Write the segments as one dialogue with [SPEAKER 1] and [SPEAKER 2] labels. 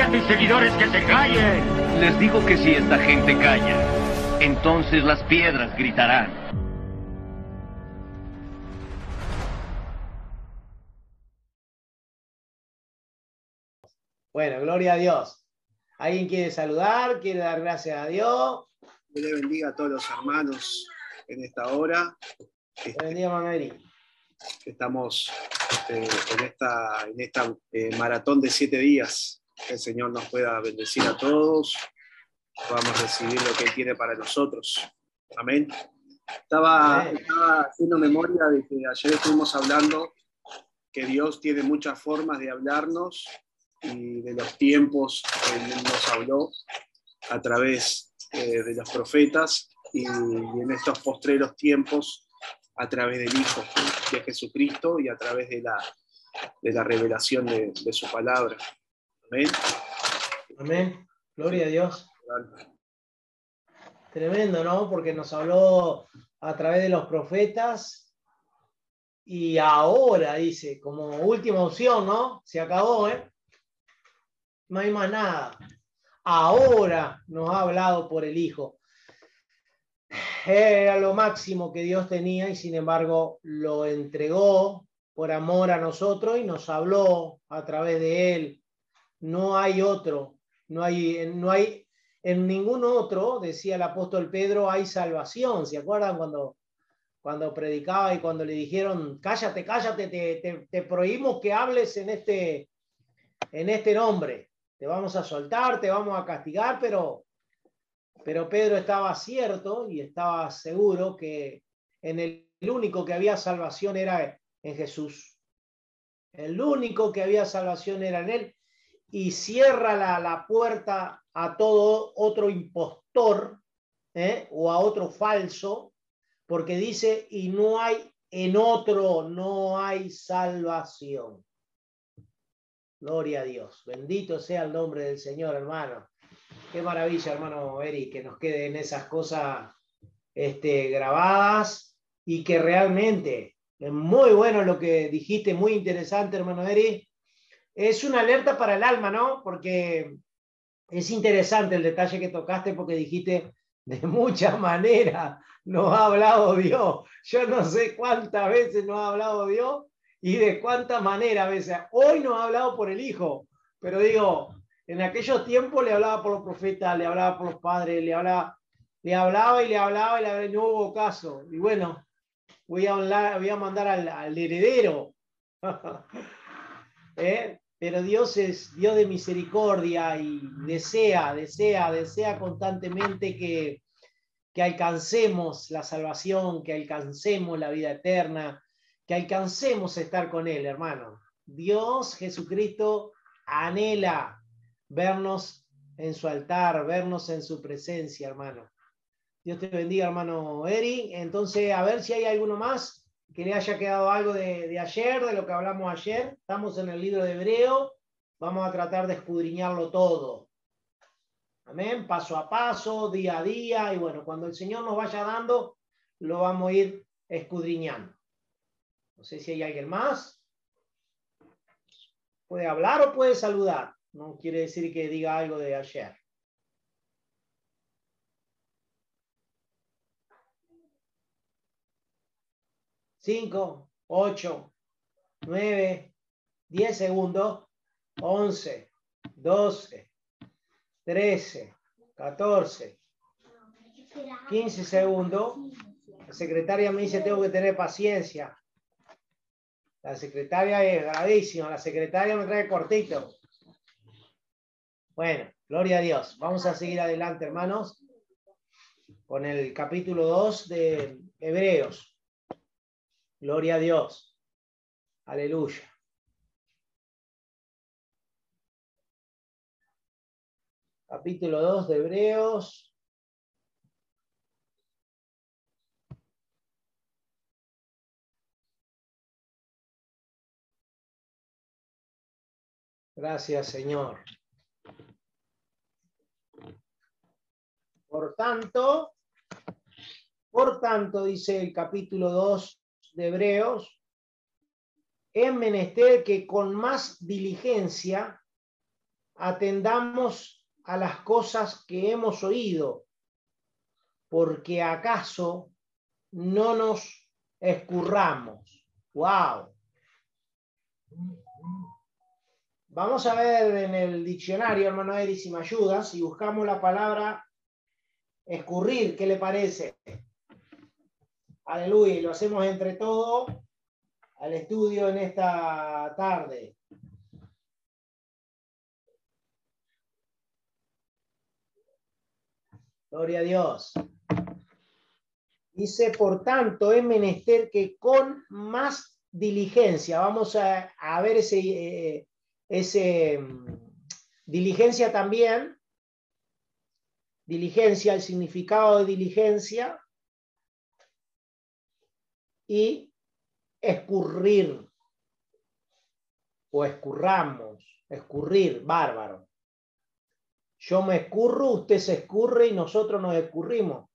[SPEAKER 1] A tus seguidores que se callen.
[SPEAKER 2] Les digo que si esta gente calla, entonces las piedras gritarán.
[SPEAKER 3] Bueno, gloria a Dios. ¿Alguien quiere saludar? ¿Quiere dar gracias a Dios?
[SPEAKER 4] Que le bendiga a todos los hermanos en esta hora.
[SPEAKER 3] Que bendiga, Mameri.
[SPEAKER 4] Estamos este, en esta, en esta eh, maratón de siete días. El Señor nos pueda bendecir a todos. Podamos recibir lo que Él tiene para nosotros. Amén. Estaba, estaba haciendo memoria de que ayer estuvimos hablando que Dios tiene muchas formas de hablarnos y de los tiempos que Él nos habló a través eh, de los profetas y, y, en estos postreros tiempos a través del Hijo de Jesucristo y a través de la, de la revelación de, de su palabra. Amén.
[SPEAKER 3] Amén. Gloria a Dios. Tremendo, ¿no? Porque nos habló a través de los profetas y ahora, dice, como última opción, ¿no? Se acabó, ¿eh? No hay más nada. Ahora nos ha hablado por el Hijo. Era lo máximo que Dios tenía y sin embargo lo entregó por amor a nosotros y nos habló a través de Él. No hay otro, no hay, no hay en ningún otro, decía el apóstol Pedro, hay salvación. ¿Se acuerdan cuando, cuando predicaba y cuando le dijeron, cállate, cállate, te, te, prohibimos que hables en este, en este nombre? Te vamos a soltar, te vamos a castigar, pero, pero Pedro estaba cierto y estaba seguro que en el único que había salvación era en Jesús. El único que había salvación era en Él y cierra la, la puerta a todo otro impostor ¿eh? o a otro falso, porque dice, y no hay en otro, no hay salvación. Gloria a Dios. Bendito sea el nombre del Señor, hermano. Qué maravilla, hermano Eric, que nos queden esas cosas este, grabadas y que realmente es muy bueno lo que dijiste, muy interesante, hermano Eric. Es una alerta para el alma, ¿no? Porque es interesante el detalle que tocaste porque dijiste de muchas maneras nos ha hablado Dios. Yo no sé cuántas veces nos ha hablado Dios y de cuántas maneras a veces. Hoy nos ha hablado por el Hijo, pero digo, en aquellos tiempos le hablaba por los profetas, le hablaba por los padres, le hablaba, le hablaba y le hablaba y, le, no hubo caso. Y bueno, voy a, hablar, voy a mandar al, al heredero. ¿Eh? Pero Dios es Dios de misericordia y desea, desea, desea constantemente que, que alcancemos la salvación, que alcancemos la vida eterna, que alcancemos estar con Él, hermano. Dios, Jesucristo, anhela vernos en su altar, vernos en su presencia, hermano. Dios te bendiga, hermano Eri. Entonces, a ver si hay alguno más que le haya quedado algo de, de, ayer, de lo que hablamos ayer. Estamos en el libro de Hebreo. Vamos a tratar de escudriñarlo todo. Amén. Paso a paso, día a día. Y bueno, cuando el Señor nos vaya dando, lo vamos a ir escudriñando. No sé si hay alguien más. Puede hablar o puede saludar. No quiere decir que diga algo de ayer. Cinco, ocho, nueve, diez segundos. 11, 12, 13, 14, 15 segundos. La secretaria me dice, tengo que tener paciencia. La secretaria es gravísima, la secretaria me trae cortito. Bueno, gloria a Dios. Vamos a seguir adelante, hermanos, con el capítulo 2 de Hebreos. Gloria a Dios. Aleluya. Capítulo 2 de Hebreos. Gracias, Señor. Por tanto, por tanto, dice el capítulo 2 de Hebreos, es menester que con más diligencia atendamos a las cosas que hemos oído, porque acaso no nos escurramos. ¡Wow! Vamos a ver en el diccionario, hermano Eri, si me ayudas, si buscamos la palabra escurrir, ¿qué le parece? Aleluya, y lo hacemos entre todos al estudio en esta tarde. Gloria a Dios. Dice, por tanto, es menester que con más diligencia, vamos a, a ver ese, eh, ese diligencia también, diligencia, el significado de diligencia, y escurrir, o escurramos, escurrir, bárbaro. Yo me escurro, usted se escurre y nosotros nos escurrimos.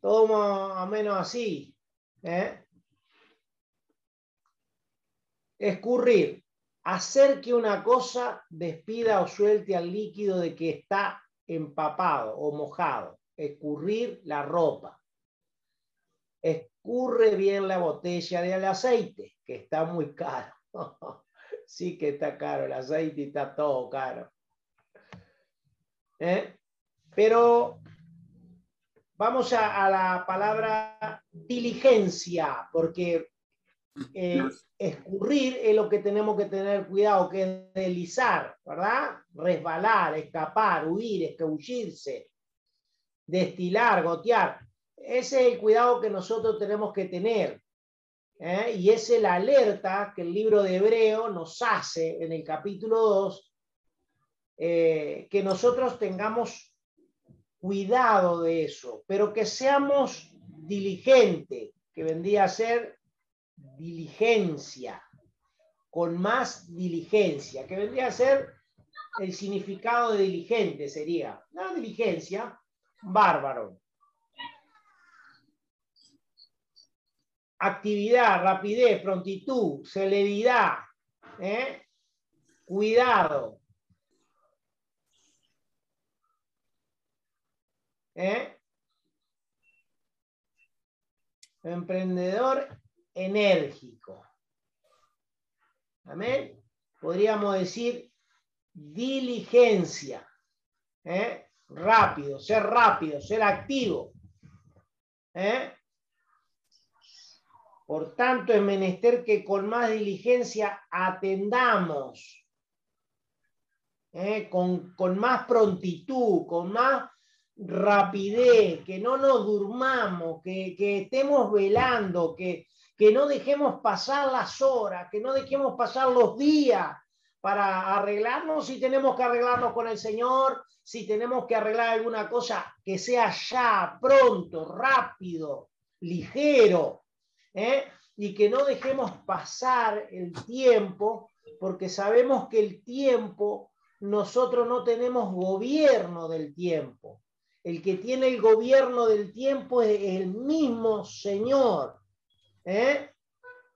[SPEAKER 3] Todo más o menos así. ¿eh? Escurrir, hacer que una cosa despida o suelte al líquido de que está empapado o mojado. Escurrir la ropa. Escurre bien la botella de aceite, que está muy caro. sí que está caro el aceite y está todo caro. ¿Eh? Pero vamos a, a, la palabra diligencia, porque eh, escurrir es lo que tenemos que tener cuidado, que es deslizar, ¿verdad? Resbalar, escapar, huir, escabullirse, destilar, gotear. Ese es el cuidado que nosotros tenemos que tener. ¿eh? Y es la alerta que el libro de Hebreo nos hace en el capítulo 2 eh, que nosotros tengamos cuidado de eso, pero que seamos diligentes, que vendría a ser diligencia, con más diligencia, que vendría a ser el significado de diligente, sería la diligencia, bárbaro. Actividad, rapidez, prontitud, celeridad, ¿eh? cuidado, ¿Eh? Emprendedor enérgico. Amén. Podríamos decir diligencia. ¿eh? Rápido, ser rápido, ser activo. ¿eh? Por tanto, es menester que con más diligencia atendamos, ¿eh? con, con más prontitud, con más rapidez, que no nos durmamos, que, que estemos velando, que, que no dejemos pasar las horas, que no dejemos pasar los días para arreglarnos si tenemos que arreglarnos con el Señor, si tenemos que arreglar alguna cosa, que sea ya, pronto, rápido, ligero, ¿eh? y que no dejemos pasar el tiempo, porque sabemos que el tiempo, nosotros no tenemos gobierno del tiempo. El que tiene el gobierno del tiempo es el mismo Señor. ¿eh?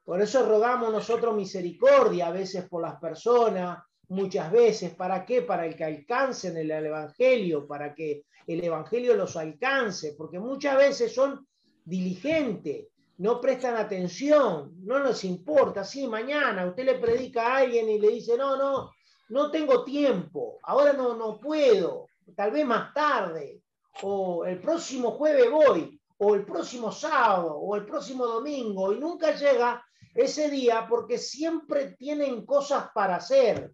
[SPEAKER 3] Por eso rogamos nosotros misericordia a veces por las personas, muchas veces. ¿Para qué? Para que alcancen el Evangelio, para que el Evangelio los alcance, porque muchas veces son diligentes, no prestan atención, no nos importa. Sí, mañana usted le predica a alguien y le dice, no, no, no tengo tiempo, ahora no, no puedo, tal vez más tarde, o el próximo jueves voy, o el próximo sábado, o el próximo domingo, y nunca llega ese día porque siempre tienen cosas para hacer.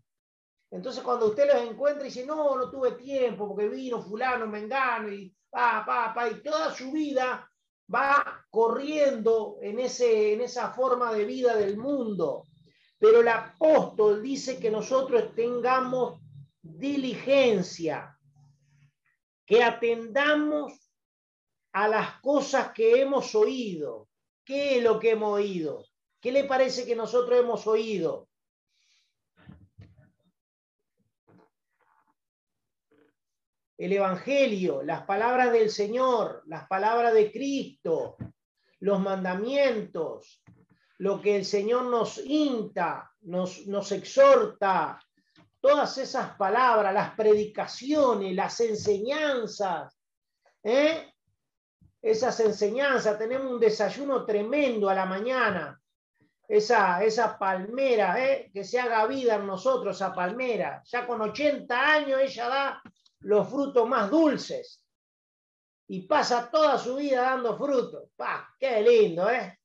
[SPEAKER 3] Entonces cuando usted los encuentra y dice, no, no tuve tiempo porque vino fulano, mengano, y pa, pa, pa, y toda su vida va corriendo en, ese, en esa forma de vida del mundo. Pero el apóstol dice que nosotros tengamos diligencia, que atendamos a las cosas que hemos oído. ¿Qué es lo que hemos oído? ¿Qué le parece que nosotros hemos oído? El Evangelio, las palabras del Señor, las palabras de Cristo, los mandamientos, lo que el Señor nos inta, nos, nos exhorta, todas esas palabras, las predicaciones, las enseñanzas, ¿eh? esas enseñanzas, tenemos un desayuno tremendo a la mañana, esa, esa palmera, ¿eh? que se haga vida en nosotros, esa palmera, ya con 80 años ella da los frutos más dulces y pasa toda su vida dando frutos. ¡Pah! ¡Qué lindo, eh!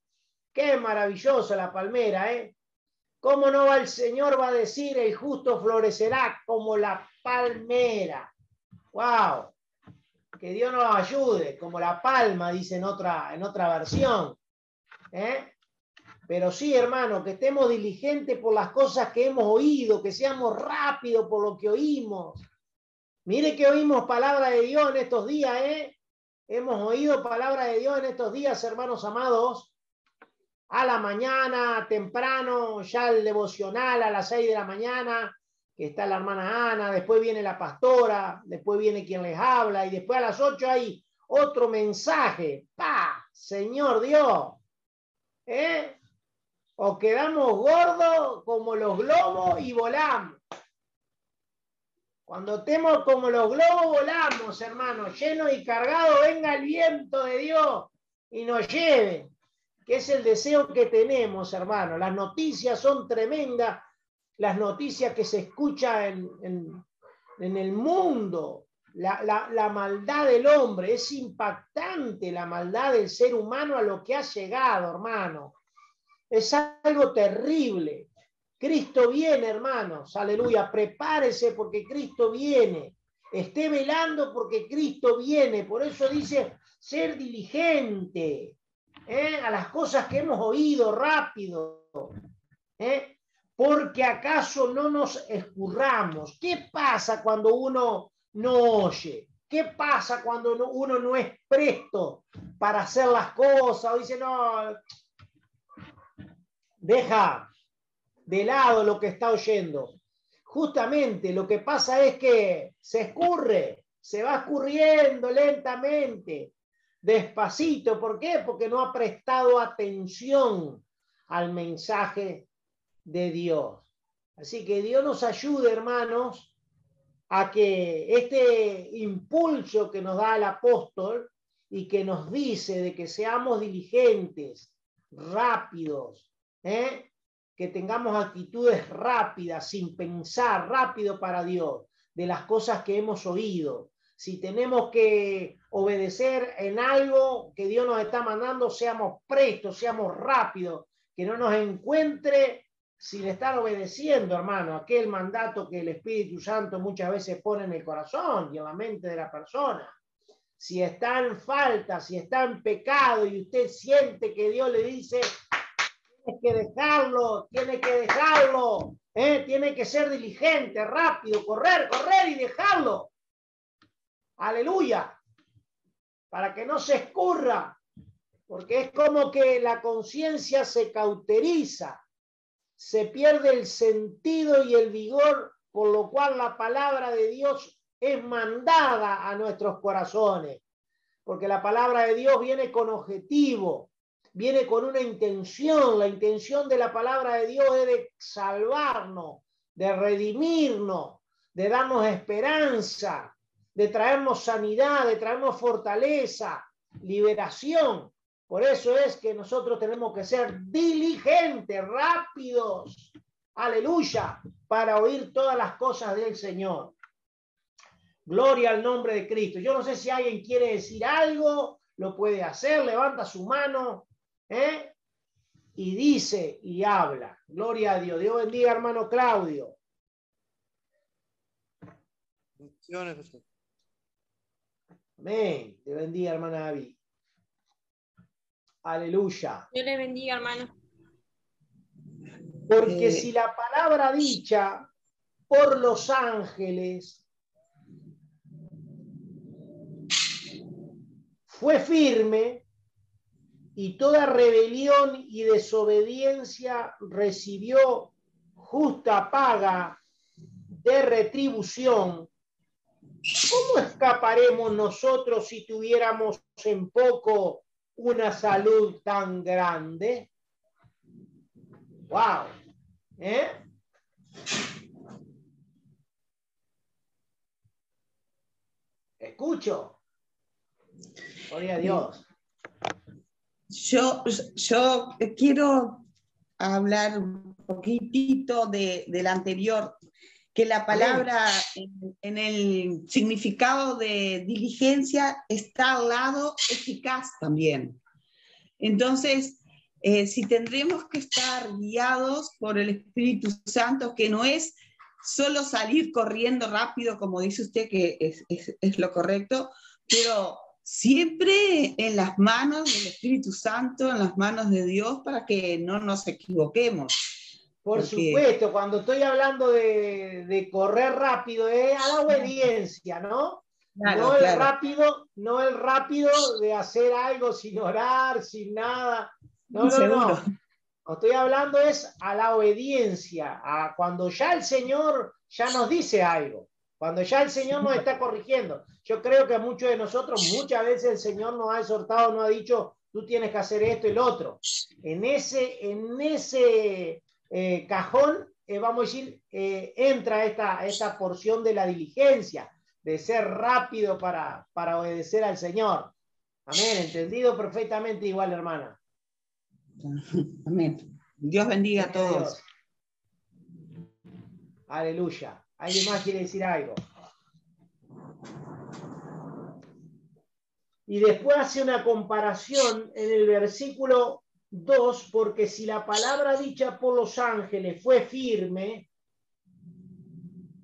[SPEAKER 3] ¡Qué maravilloso la palmera, eh! ¿Cómo no va el Señor va a decir el justo florecerá como la palmera? ¡Wow! Que Dios nos ayude, como la palma, dice en otra, en otra versión. ¿eh? Pero sí, hermano, que estemos diligentes por las cosas que hemos oído, que seamos rápidos por lo que oímos. Mire que oímos palabra de Dios en estos días, ¿eh? Hemos oído palabra de Dios en estos días, hermanos amados. A la mañana, temprano, ya el devocional a las seis de la mañana, que está la hermana Ana, después viene la pastora, después viene quien les habla, y después a las ocho hay otro mensaje. ¡Pa! Señor Dios. ¿Eh? O quedamos gordos como los globos y volamos. Cuando estemos como los globos, volamos, hermanos, llenos y cargados, venga el viento de Dios y nos lleve, que es el deseo que tenemos, hermanos. Las noticias son tremendas, las noticias que se escuchan en, en, el mundo, la, la, la, maldad del hombre, es impactante la maldad del ser humano a lo que ha llegado, hermano. Es algo terrible. Cristo viene, hermanos, aleluya, prepárese porque Cristo viene. Esté velando porque Cristo viene. Por eso dice ser diligente ¿eh? a las cosas que hemos oído rápido. ¿eh? Porque acaso no nos escurramos. ¿Qué pasa cuando uno no oye? ¿Qué pasa cuando uno no es presto para hacer las cosas? O dice, no, deja, de lado lo que está oyendo. Justamente lo que pasa es que se escurre, se va escurriendo lentamente, despacito. ¿Por qué? Porque no ha prestado atención al mensaje de Dios. Así que Dios nos ayude, hermanos, a que este impulso que nos da el apóstol y que nos dice de que seamos diligentes, rápidos, ¿eh? Que tengamos actitudes rápidas, sin pensar, rápido para Dios, de las cosas que hemos oído. Si tenemos que obedecer en algo que Dios nos está mandando, seamos prestos, seamos rápidos, que no nos encuentre sin estar obedeciendo, hermano, aquel mandato que el Espíritu Santo muchas veces pone en el corazón y en la mente de la persona. Si está en falta, si está en pecado y usted siente que Dios le dice, que dejarlo, tiene que dejarlo, ¿eh? tiene que ser diligente, rápido, correr, correr y dejarlo. Aleluya. Para que no se escurra, porque es como que la conciencia se cauteriza, se pierde el sentido y el vigor, por lo cual la palabra de Dios es mandada a nuestros corazones, porque la palabra de Dios viene con objetivo, viene con una intención. La intención de la palabra de Dios es de salvarnos, de redimirnos, de darnos esperanza, de traernos sanidad, de traernos fortaleza, liberación. Por eso es que nosotros tenemos que ser diligentes, rápidos. Aleluya. para oír todas las cosas del Señor. Gloria al nombre de Cristo. Yo no sé si alguien quiere decir algo, lo puede hacer, levanta su mano ¿eh? y dice y habla. Gloria a Dios. Dios bendiga, hermano Claudio. Amén. Dios bendiga, hermana David. Aleluya.
[SPEAKER 5] Dios le bendiga, hermano.
[SPEAKER 3] Porque
[SPEAKER 6] Eh.
[SPEAKER 3] si la palabra dicha por los ángeles fue firme y toda rebelión y desobediencia recibió justa paga de retribución, ¿cómo escaparemos nosotros si tuviéramos en poco una salud tan grande? ¡Wow! ¿Eh? Escucho. Gloria a Dios.
[SPEAKER 6] Yo, yo quiero hablar un poquitito de, del anterior, que la palabra en, el significado de diligencia está al lado eficaz también. Entonces, eh, si tendremos que estar guiados por el Espíritu Santo, que no es solo salir corriendo rápido, como dice usted, que es, es- es lo correcto, pero siempre en las manos del Espíritu Santo, en las manos de Dios, para que no nos equivoquemos.
[SPEAKER 3] Por
[SPEAKER 6] Porque-
[SPEAKER 3] supuesto, cuando estoy hablando de, de correr rápido, es a la obediencia, ¿no?
[SPEAKER 6] Claro,
[SPEAKER 3] no el
[SPEAKER 6] claro.
[SPEAKER 3] rápido, no el rápido de hacer algo sin orar, sin nada. No, no,
[SPEAKER 6] Seguro.
[SPEAKER 3] no. No estoy hablando es a la obediencia, a cuando ya el Señor ya nos dice algo, cuando ya el Señor nos está corrigiendo. Yo creo que a muchos de nosotros muchas veces el Señor nos ha exhortado, nos ha dicho, tú tienes que hacer esto y lo otro. En ese, en ese eh, cajón, eh, vamos a decir, eh, entra esta, esta porción de la diligencia, de ser rápido para, para obedecer al Señor. Amén, entendido perfectamente igual, hermana.
[SPEAKER 6] Amén. Dios bendiga a todos.
[SPEAKER 3] Dios. Aleluya. ¿Alguien más quiere decir algo? Y después hace una comparación en el versículo 2, porque si la palabra dicha por los ángeles fue firme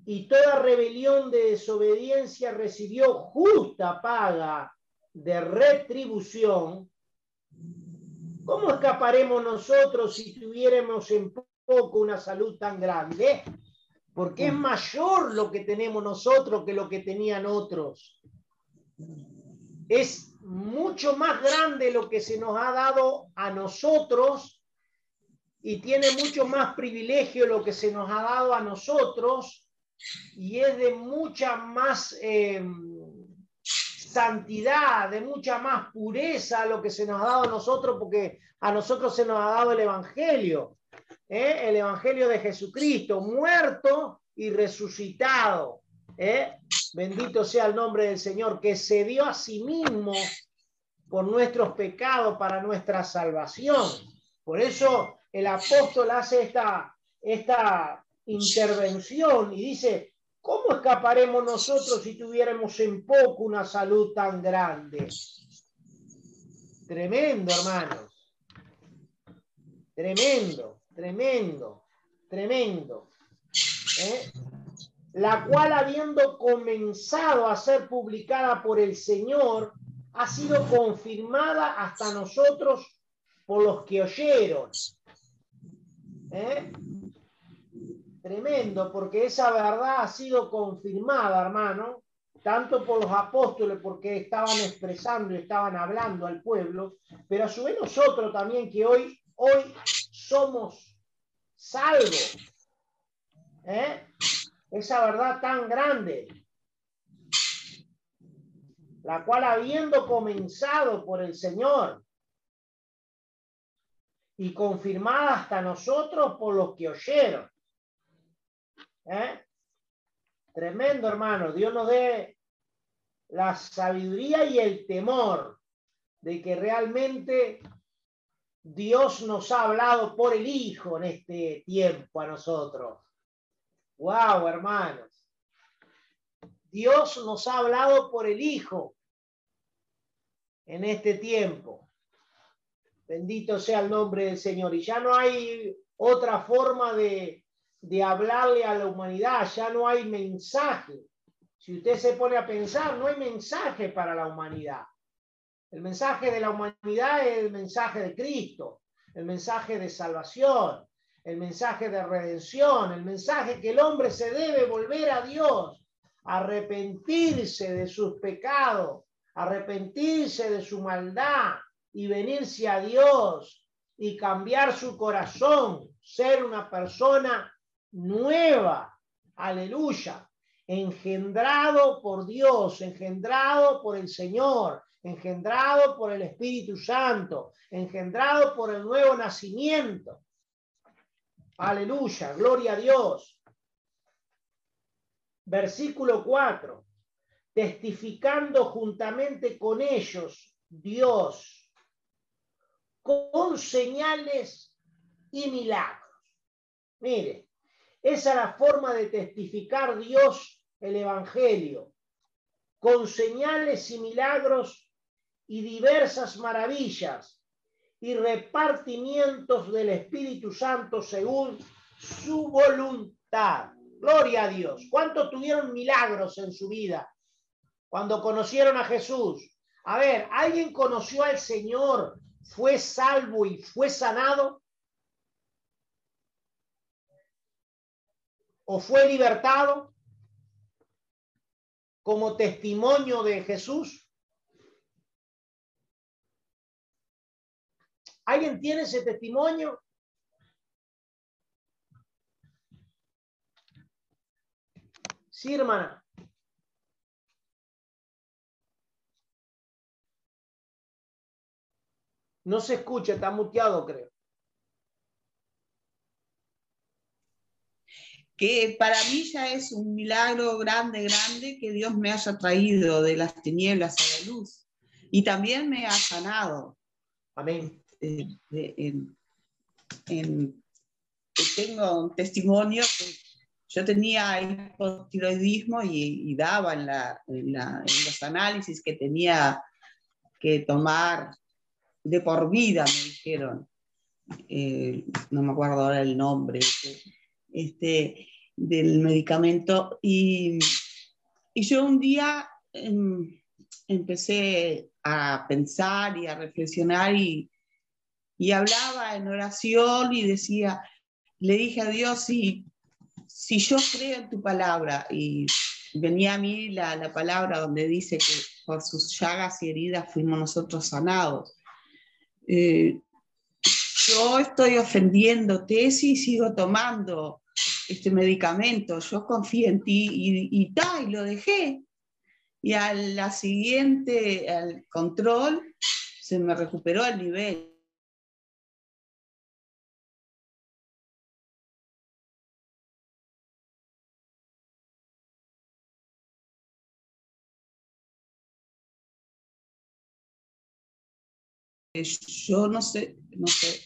[SPEAKER 3] y toda rebelión de desobediencia recibió justa paga de retribución, ¿cómo escaparemos nosotros si tuviéramos en poco una salud tan grande? Porque es mayor lo que tenemos nosotros que lo que tenían otros. Es mucho más grande lo que se nos ha dado a nosotros y tiene mucho más privilegio lo que se nos ha dado a nosotros y es de mucha más eh, santidad, de mucha más pureza lo que se nos ha dado a nosotros porque a nosotros se nos ha dado el Evangelio. ¿eh? el Evangelio de Jesucristo, muerto y resucitado. ¿eh? Bendito sea el nombre del Señor, que se dio a sí mismo por nuestros pecados para nuestra salvación. Por eso el apóstol hace esta, esta intervención y dice, ¿cómo escaparemos nosotros si tuviéramos en poco una salud tan grande? Tremendo, hermanos. Tremendo, tremendo, tremendo. ¿eh? La cual habiendo comenzado a ser publicada por el Señor, ha sido confirmada hasta nosotros por los que oyeron. ¿eh? Tremendo, porque esa verdad ha sido confirmada, hermano, tanto por los apóstoles, porque estaban expresando estaban hablando al pueblo, pero a su vez nosotros también que hoy, hoy somos salvos. ¿eh? Esa verdad tan grande, la cual habiendo comenzado por el Señor y confirmada hasta nosotros por los que oyeron. ¿Eh? Tremendo, hermano. Dios nos dé la sabiduría y el temor de que realmente Dios nos ha hablado por el Hijo en este tiempo a nosotros. Wow, hermanos. Dios nos ha hablado por el Hijo en este tiempo. Bendito sea el nombre del Señor. Y ya no hay otra forma de, de hablarle a la humanidad, ya no hay mensaje. Si usted se pone a pensar, no hay mensaje para la humanidad. El mensaje de la humanidad es el mensaje de Cristo, el mensaje de salvación, el mensaje de redención, el mensaje que el hombre se debe volver a Dios, arrepentirse de sus pecados, arrepentirse de su maldad y venirse a Dios y cambiar su corazón, ser una persona nueva. Aleluya. Engendrado por Dios, engendrado por el Señor, engendrado por el Espíritu Santo, engendrado por el nuevo nacimiento. Aleluya, gloria a Dios. Versículo 4. Testificando juntamente con ellos, Dios, con señales y milagros. Mire, esa es la forma de testificar Dios el Evangelio, con señales y milagros y diversas maravillas y repartimientos del Espíritu Santo según su voluntad. Gloria a Dios. ¿Cuántos tuvieron milagros en su vida cuando conocieron a Jesús? A ver, ¿alguien conoció al Señor, fue salvo y fue sanado? ¿O fue libertado como testimonio de Jesús? ¿Alguien tiene ese testimonio? Sí, hermana. No se escucha, está muteado, creo.
[SPEAKER 6] Que para mí ya es un milagro grande, grande que Dios me haya traído de las tinieblas a la luz. Y también me ha sanado.
[SPEAKER 3] Amén.
[SPEAKER 6] En, tengo un testimonio que yo tenía hipotiroidismo y, y daba en, la, en, los análisis que tenía que tomar de por vida, me dijeron. Eh, no me acuerdo ahora el nombre este, este del medicamento. Y, y, yo un día em, empecé a pensar y a reflexionar y, y hablaba en oración y decía, le dije a Dios, si, si yo creo en tu palabra, y venía a mí la, la, palabra donde dice que por sus llagas y heridas fuimos nosotros sanados. Eh, yo estoy ofendiéndote si sigo tomando este medicamento, yo confío en ti y, y, y lo dejé. Y a la siguiente, al control, se me recuperó el nivel. Yo no sé, no sé.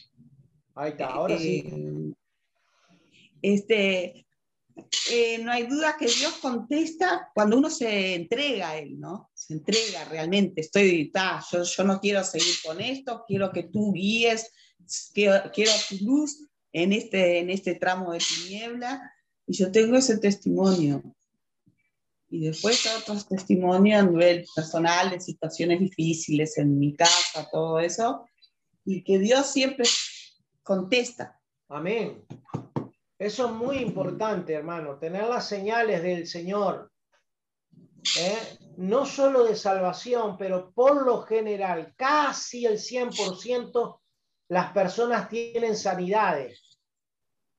[SPEAKER 3] Ahí está, ahora sí.
[SPEAKER 6] Eh, este, eh, no hay duda que Dios contesta cuando uno se entrega a Él, ¿no? Se entrega realmente. Estoy, ta, yo, yo no quiero seguir con esto, quiero que tú guíes, quiero, quiero tu luz en este, en este tramo de tiniebla. Y yo tengo ese testimonio. Y después otros testimonios a nivel personal de situaciones difíciles en mi casa, todo eso. Y que Dios siempre contesta.
[SPEAKER 3] Amén. Eso es muy importante, hermano, tener las señales del Señor. ¿eh? No solo de salvación, pero por lo general, casi el 100% las personas tienen sanidades.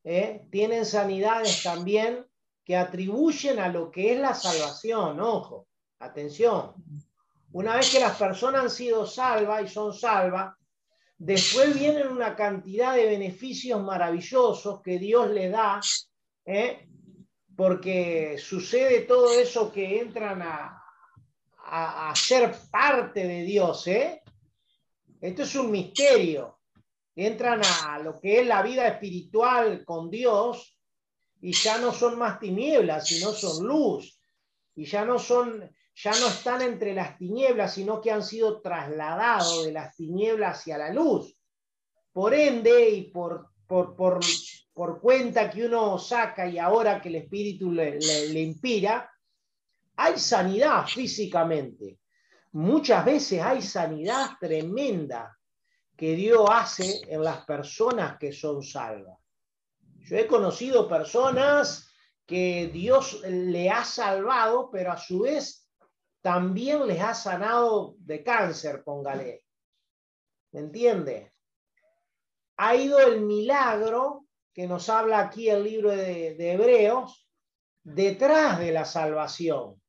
[SPEAKER 3] ¿eh? Tienen sanidades también que atribuyen a lo que es la salvación. Ojo, atención. Una vez que las personas han sido salvas y son salvas, después vienen una cantidad de beneficios maravillosos que Dios le da, ¿eh? porque sucede todo eso que entran a, a, a ser parte de Dios. ¿eh? Esto es un misterio. Entran a lo que es la vida espiritual con Dios y ya no son más tinieblas, sino son luz. Y ya no son, ya no están entre las tinieblas, sino que han sido trasladados de las tinieblas hacia la luz. Por ende, y por, por, por, por cuenta que uno saca y ahora que el Espíritu le, le, le inspira, hay sanidad físicamente. Muchas veces hay sanidad tremenda que Dios hace en las personas que son salvas. Yo he conocido personas que Dios le ha salvado, pero a su vez también les ha sanado de cáncer, póngale. ¿Me entiende? Ha ido el milagro que nos habla aquí el libro de, de Hebreos detrás de la salvación.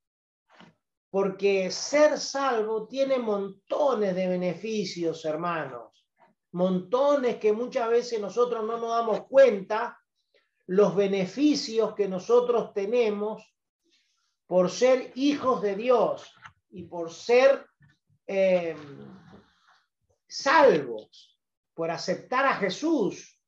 [SPEAKER 3] Porque ser salvo tiene montones de beneficios, hermanos. Montones que muchas veces nosotros no nos damos cuenta los beneficios que nosotros tenemos por ser hijos de Dios y por ser eh, salvos, por aceptar a Jesús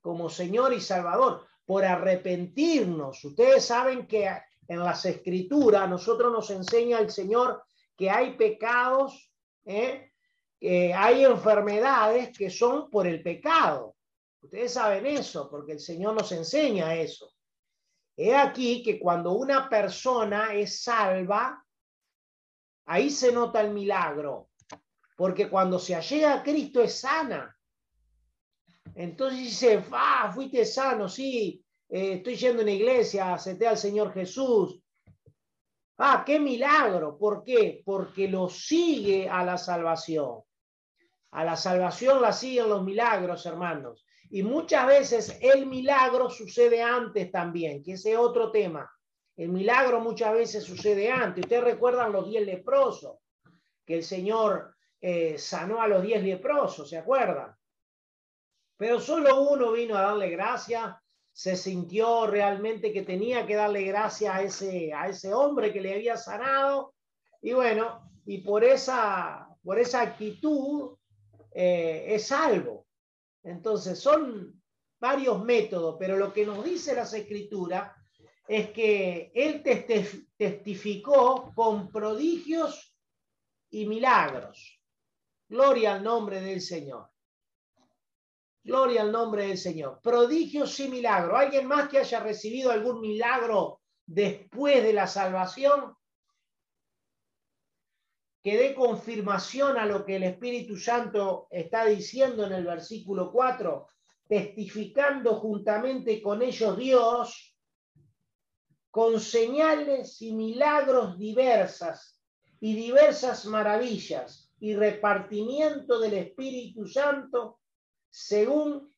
[SPEAKER 3] como Señor y Salvador, por arrepentirnos. Ustedes saben que en las escrituras nosotros nos enseña el Señor que hay pecados, ¿eh? que hay enfermedades que son por el pecado. Ustedes saben eso, porque el Señor nos enseña eso. He aquí que cuando una persona es salva, ahí se nota el milagro, porque cuando se allega a Cristo es sana. Entonces dice, ah, fuiste sano, sí, eh, estoy yendo a una iglesia, acepté al Señor Jesús. Ah, qué milagro. ¿Por qué? Porque lo sigue a la salvación. A la salvación la siguen los milagros, hermanos. Y muchas veces el milagro sucede antes también, que ese es otro tema. El milagro muchas veces sucede antes. Ustedes recuerdan los diez leprosos, que el Señor eh, sanó a los diez leprosos, ¿se acuerdan? Pero solo uno vino a darle gracia, se sintió realmente que tenía que darle gracia a ese, a ese hombre que le había sanado. Y bueno, y por esa, por esa actitud eh, es salvo. Entonces, son varios métodos, pero lo que nos dice las escrituras es que él testificó con prodigios y milagros. Gloria al nombre del Señor. Gloria al nombre del Señor. Prodigios y milagros. ¿Alguien más que haya recibido algún milagro después de la salvación? Que dé confirmación a lo que el Espíritu Santo está diciendo en el versículo 4, testificando juntamente con ellos Dios, con señales y milagros diversas y diversas maravillas y repartimiento del Espíritu Santo según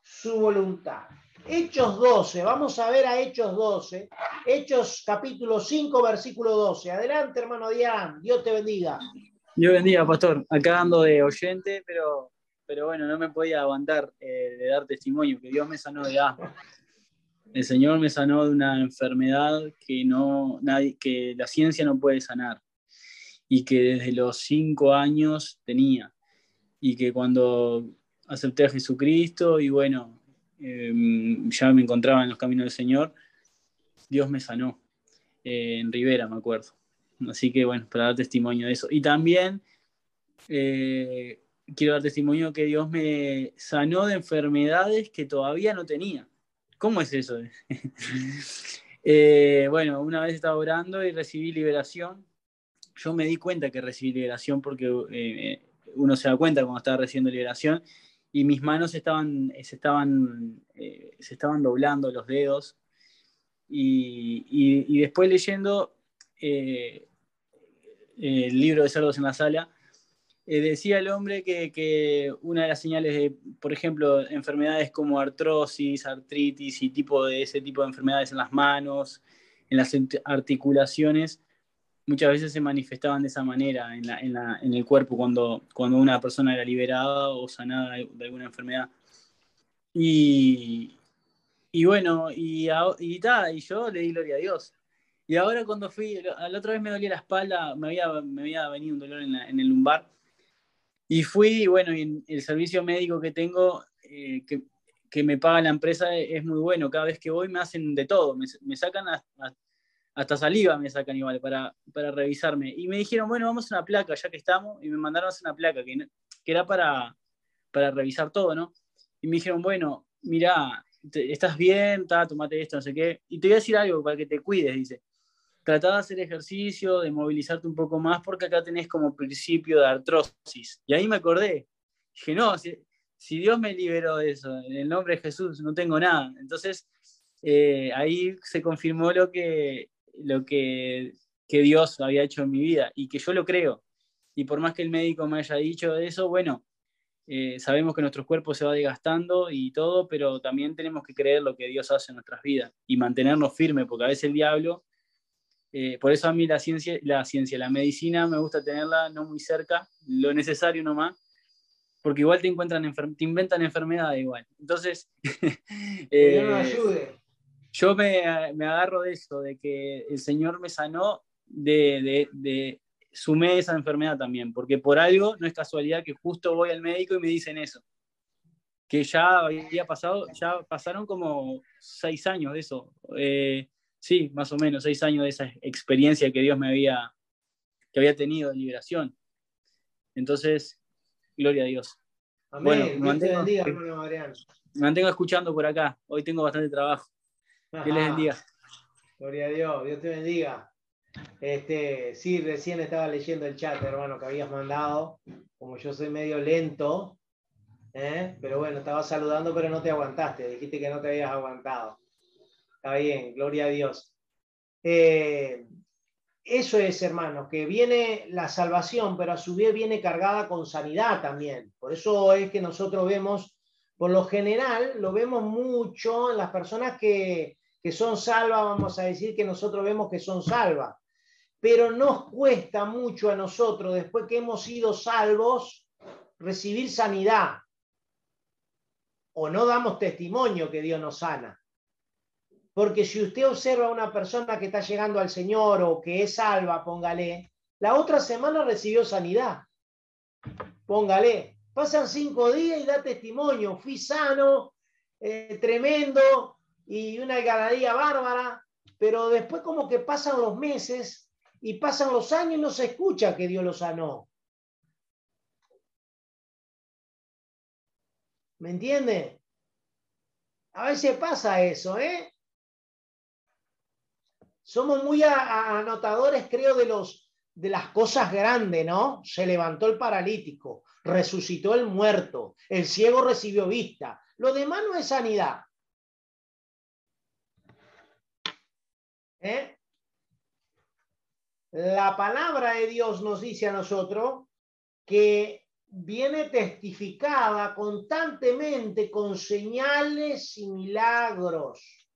[SPEAKER 3] su voluntad. Hechos 12, vamos a ver a Hechos 12, Hechos capítulo 5, versículo 12. Adelante, hermano Dian, Dios te bendiga.
[SPEAKER 7] Dios bendiga, pastor. Acá ando de oyente, pero, pero bueno, no me podía aguantar eh, de dar testimonio, que Dios me sanó de asma. El Señor me sanó de una enfermedad que, no, nadie, que la ciencia no puede sanar y que desde los cinco años tenía y que cuando acepté a Jesucristo y bueno, Em, ya me encontraba en los caminos del Señor, Dios me sanó eh, en Rivera, me acuerdo. Así que bueno, para dar testimonio de eso. Y también eh, quiero dar testimonio que Dios me sanó de enfermedades que todavía no tenía. ¿Cómo es eso? Eh, bueno, una vez estaba orando y recibí liberación. Yo me di cuenta que recibí liberación porque uno se da cuenta cuando estaba recibiendo liberación y mis manos estaban, se, estaban, eh, se estaban doblando los dedos. Y, y, después leyendo eh, el libro de Cerdos en la Sala, eh, decía el hombre que, que, una de las señales de, por ejemplo, enfermedades como artrosis, artritis y tipo de ese tipo de enfermedades en las manos, en las articulaciones, muchas veces se manifestaban de esa manera en, la, en, la, en, el cuerpo cuando, cuando una persona era liberada o sanada de, alguna enfermedad. Y, y bueno, y, y, y, yo le di gloria a Dios. Y ahora cuando fui, la otra vez me dolía la espalda, me había, me había venido un dolor en, la, en el lumbar. Y fui, bueno, y el servicio médico que tengo, eh, que, que me paga la empresa es muy bueno. Cada vez que voy me hacen de todo, me, sacan hasta, saliva, me sacan igual para, para revisarme. Y me dijeron, bueno, vamos a una placa ya que estamos, y me mandaron a hacer una placa que, que era para, para revisar todo, ¿no? Y me dijeron, bueno, mira, estás bien, ta, tomate esto, no sé qué. Y te voy a decir algo para que te cuides, dice. Trata de hacer ejercicio, de movilizarte un poco más, porque acá tenés como principio de artrosis. Y ahí me acordé. Dije, no, si, Dios me liberó de eso, en el nombre de Jesús, no tengo nada. Entonces, eh, ahí se confirmó lo que, lo que, que Dios había hecho en mi vida y que yo lo creo. Y por más que el médico me haya dicho eso, bueno, eh, sabemos que nuestro cuerpo se va desgastando y todo, pero también tenemos que creer lo que Dios hace en nuestras vidas y mantenernos firmes, porque a veces el diablo, eh, por eso a mí la ciencia, la ciencia, la medicina me gusta tenerla no muy cerca, lo necesario nomás, porque igual te encuentran te inventan enfermedades igual. Entonces,
[SPEAKER 3] eh,
[SPEAKER 7] yo me, me, agarro de eso, de que el Señor me sanó de, de sumé esa enfermedad también, porque por algo no es casualidad que justo voy al médico y me dicen eso. Que ya había pasado, ya pasaron como seis años de eso. Eh, sí, más o menos, seis años de esa experiencia que Dios me había, que había tenido de liberación. Entonces, gloria a Dios.
[SPEAKER 3] Amén. Bueno, me mantengo,
[SPEAKER 7] me mantengo escuchando por acá. Hoy tengo bastante trabajo. Que les bendiga.
[SPEAKER 3] Gloria a Dios, Dios te bendiga. Este, sí, recién estaba leyendo el chat, hermano, que habías mandado. Como yo soy medio lento, ¿eh? pero bueno, estaba saludando, pero no te aguantaste. Dijiste que no te habías aguantado. Está bien, gloria a Dios. Eh, eso es, hermano, que viene la salvación, pero a su vez viene cargada con sanidad también. Por eso es que nosotros vemos, por lo general, lo vemos mucho en las personas que, que son salvas, vamos a decir que nosotros vemos que son salvas pero nos cuesta mucho a nosotros, después que hemos sido salvos, recibir sanidad. O no damos testimonio que Dios nos sana. Porque si usted observa a una persona que está llegando al Señor o que es salva, póngale, la otra semana recibió sanidad. Póngale, pasan cinco días y da testimonio, fui sano, eh, tremendo y una algarabía bárbara, pero después como que pasan los meses y pasan los años y no se escucha que Dios lo sanó. ¿Me entiende? A veces pasa eso, ¿eh? Somos muy anotadores, creo, de, los, de las cosas grandes, ¿no? Se levantó el paralítico, resucitó el muerto, el ciego recibió vista. Lo demás no es sanidad. ¿Eh? La palabra de Dios nos dice a nosotros que viene testificada constantemente con señales y milagros.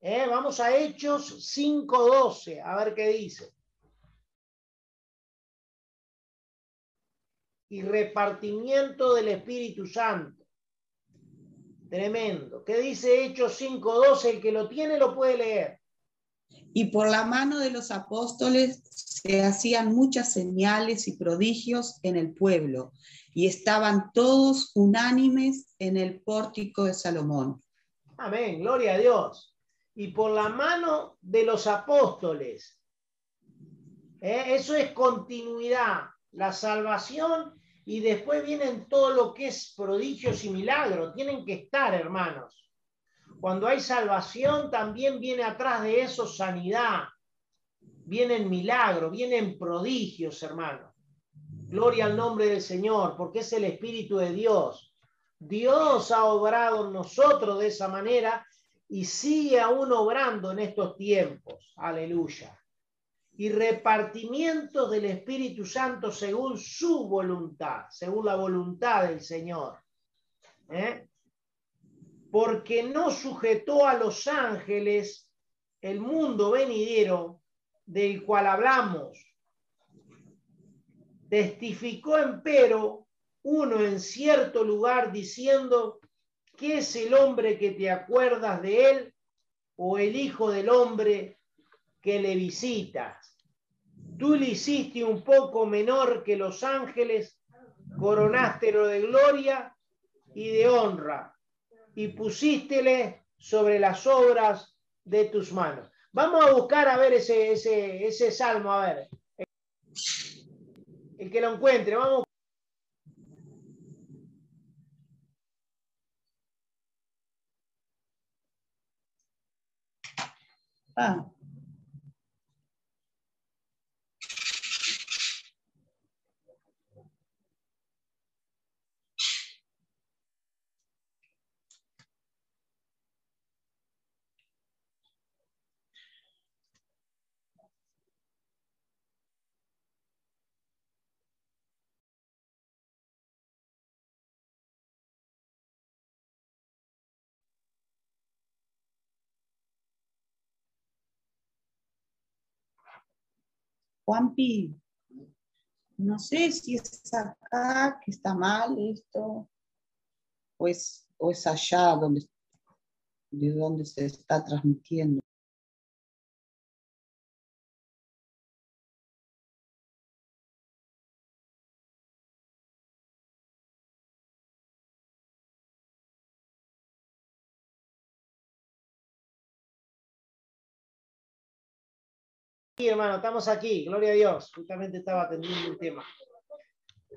[SPEAKER 3] ¿Eh? Vamos a Hechos 5.12, a ver qué dice. Y repartimiento del Espíritu Santo. Tremendo. ¿Qué dice Hechos 5.12? El que lo tiene lo puede leer.
[SPEAKER 6] Y por la mano de los apóstoles se hacían muchas señales y prodigios en el pueblo, y estaban todos unánimes en el pórtico de Salomón.
[SPEAKER 3] Amén, gloria a Dios. Y por la mano de los apóstoles. ¿eh? Eso es continuidad, la salvación y después vienen todo lo que es prodigios y milagros. Tienen que estar, hermanos. Cuando hay salvación, también viene atrás de eso sanidad, vienen milagros, vienen prodigios, hermano. Gloria al nombre del Señor, porque es el Espíritu de Dios. Dios ha obrado en nosotros de esa manera y sigue aún obrando en estos tiempos. Aleluya. Y repartimiento del Espíritu Santo según su voluntad, según la voluntad del Señor. ¿Eh? Porque no sujetó a los ángeles el mundo venidero del cual hablamos. Testificó empero uno en cierto lugar diciendo, ¿qué es el hombre que te acuerdas de él o el hijo del hombre que le visitas? Tú le hiciste un poco menor que los ángeles, coronástelo de gloria y de honra y pusístele sobre las obras de tus manos. Vamos a buscar a ver ese, ese, ese salmo, a ver. El que lo encuentre, vamos.
[SPEAKER 6] Ah. Juanpi, no sé si es acá que está mal esto, o es, o es allá donde, de donde se está transmitiendo.
[SPEAKER 3] Sí, hermano, estamos aquí, gloria a Dios. Justamente estaba atendiendo un tema.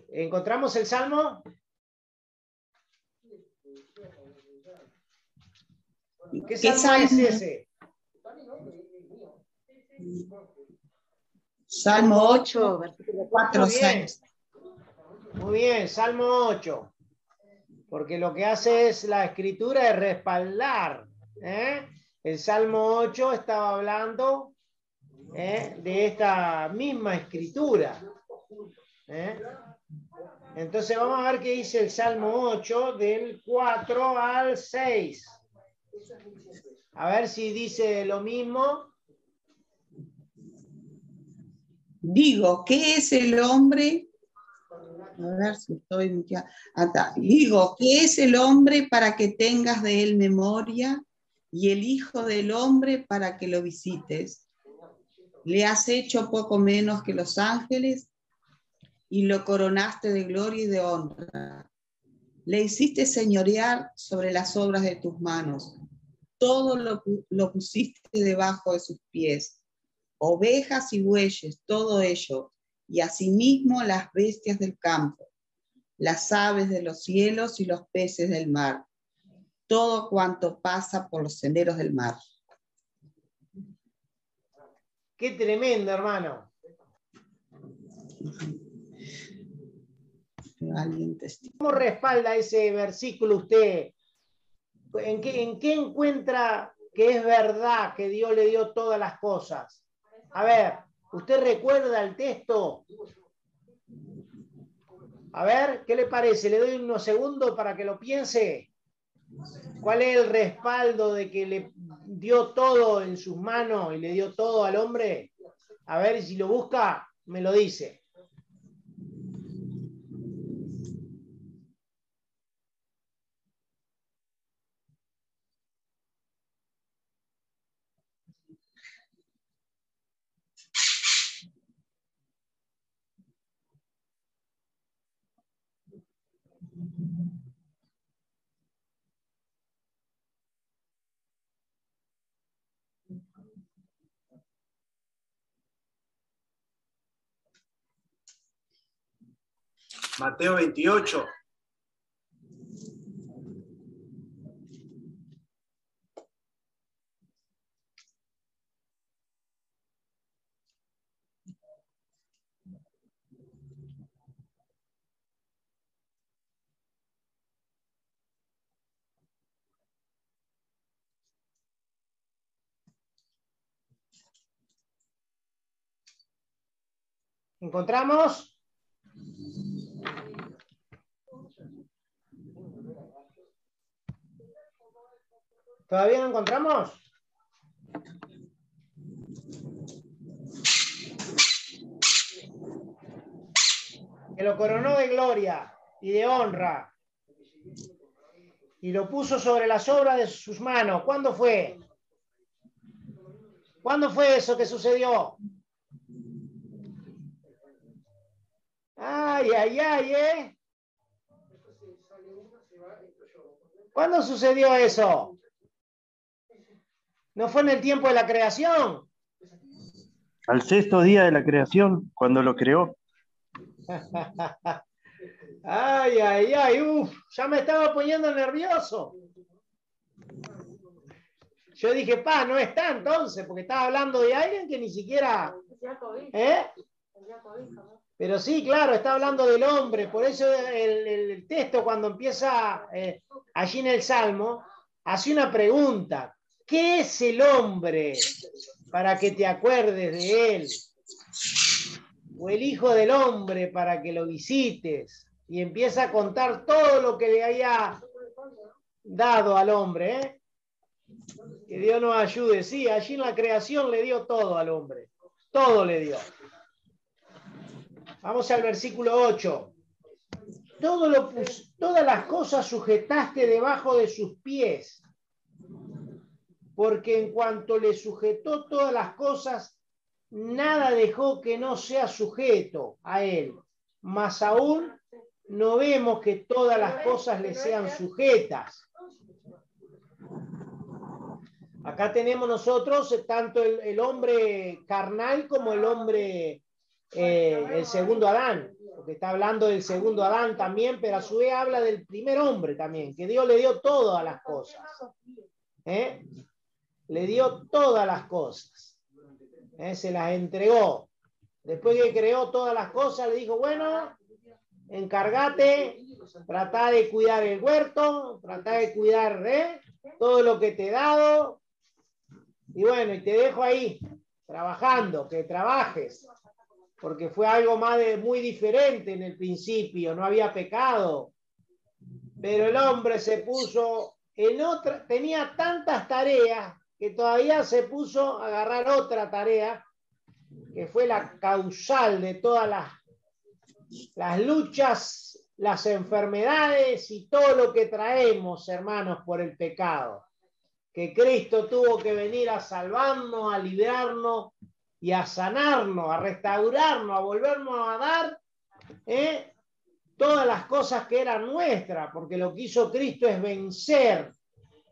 [SPEAKER 3] ¿Encontramos el salmo? ¿Qué,
[SPEAKER 6] ¿Qué
[SPEAKER 3] salmo,
[SPEAKER 6] salmo?
[SPEAKER 3] es ese?
[SPEAKER 6] Salmo 8, versículo 4,
[SPEAKER 3] Muy bien.
[SPEAKER 6] 6.
[SPEAKER 3] Muy bien, Salmo 8. Porque lo que hace es la escritura es respaldar. ¿eh? El Salmo 8 estaba hablando ¿eh? de esta misma escritura. ¿eh? Entonces vamos a ver qué dice el Salmo 8 del 4 al 6. A ver si dice lo mismo.
[SPEAKER 6] Digo, ¿qué es el hombre? A ver si estoy. Digo, ¿qué es el hombre para que tengas de él memoria y el hijo del hombre para que lo visites? Le has hecho poco menos que los ángeles y lo coronaste de gloria y de honra. Le hiciste señorear sobre las obras de tus manos. Todo lo, lo pusiste debajo de sus pies. Ovejas y bueyes, todo ello, y asimismo las bestias del campo, las aves de los cielos y los peces del mar, todo cuanto pasa por los senderos del mar.
[SPEAKER 3] Qué tremendo, hermano. ¿Cómo respalda ese versículo usted? ¿En qué, ¿En qué encuentra que es verdad que Dios le dio todas las cosas? A ver, ¿usted recuerda el texto? A ver, ¿qué le parece? Le doy unos segundos para que lo piense. ¿Cuál es el respaldo de que le dio todo en sus manos y le dio todo al hombre? A ver si lo busca, me lo dice.
[SPEAKER 4] Mateo 28.
[SPEAKER 3] ¿Encontramos? ¿Todavía no encontramos? Que lo coronó de gloria y de honra y lo puso sobre las obras de sus manos. ¿Cuándo fue? ¿Cuándo fue eso que sucedió? Ay, ay, ay, ¿eh? ¿Cuándo sucedió eso? ¿No fue en el tiempo de la creación?
[SPEAKER 5] Al sexto día de la creación, cuando lo creó.
[SPEAKER 3] ay, ay, ay, uff, ya me estaba poniendo nervioso. Yo dije, pa, no está entonces, porque estaba hablando de alguien que ni siquiera. ¿Eh? Pero sí, claro, está hablando del hombre. Por eso el, el texto, cuando empieza eh, allí en el Salmo, hace una pregunta. ¿Qué es el hombre para que te acuerdes de él? O el hijo del hombre para que lo visites. Y empieza a contar todo lo que le haya dado al hombre. ¿eh? Que Dios nos ayude. Sí, allí en la creación le dio todo al hombre. Todo le dio. Vamos al versículo 8. Todo lo, todas las cosas sujetaste debajo de sus pies, porque en cuanto le sujetó todas las cosas, nada dejó que no sea sujeto a él. Más aún, no vemos que todas las cosas le sean sujetas. Acá tenemos nosotros tanto el, hombre carnal como el hombre eh, el segundo Adán, porque está hablando del segundo Adán también, pero a su vez habla del primer hombre también, que Dios le dio todas las cosas. ¿eh? Le dio todas las cosas. ¿eh? Se las entregó. Después que creó todas las cosas, le dijo, bueno, encárgate, trata de cuidar el huerto, trata de cuidar todo lo que te he dado. Y bueno, y te dejo ahí, trabajando, que trabajes porque fue algo más muy diferente en el principio, no había pecado. Pero el hombre se puso en otra, tenía tantas tareas que todavía se puso a agarrar otra tarea, que fue la causal de todas las, las luchas, las enfermedades y todo lo que traemos, hermanos, por el pecado. Que Cristo tuvo que venir a salvarnos, a librarnos y a sanarnos, a restaurarnos, a volvernos a dar ¿eh? todas las cosas que eran nuestras, porque lo que hizo Cristo es vencer,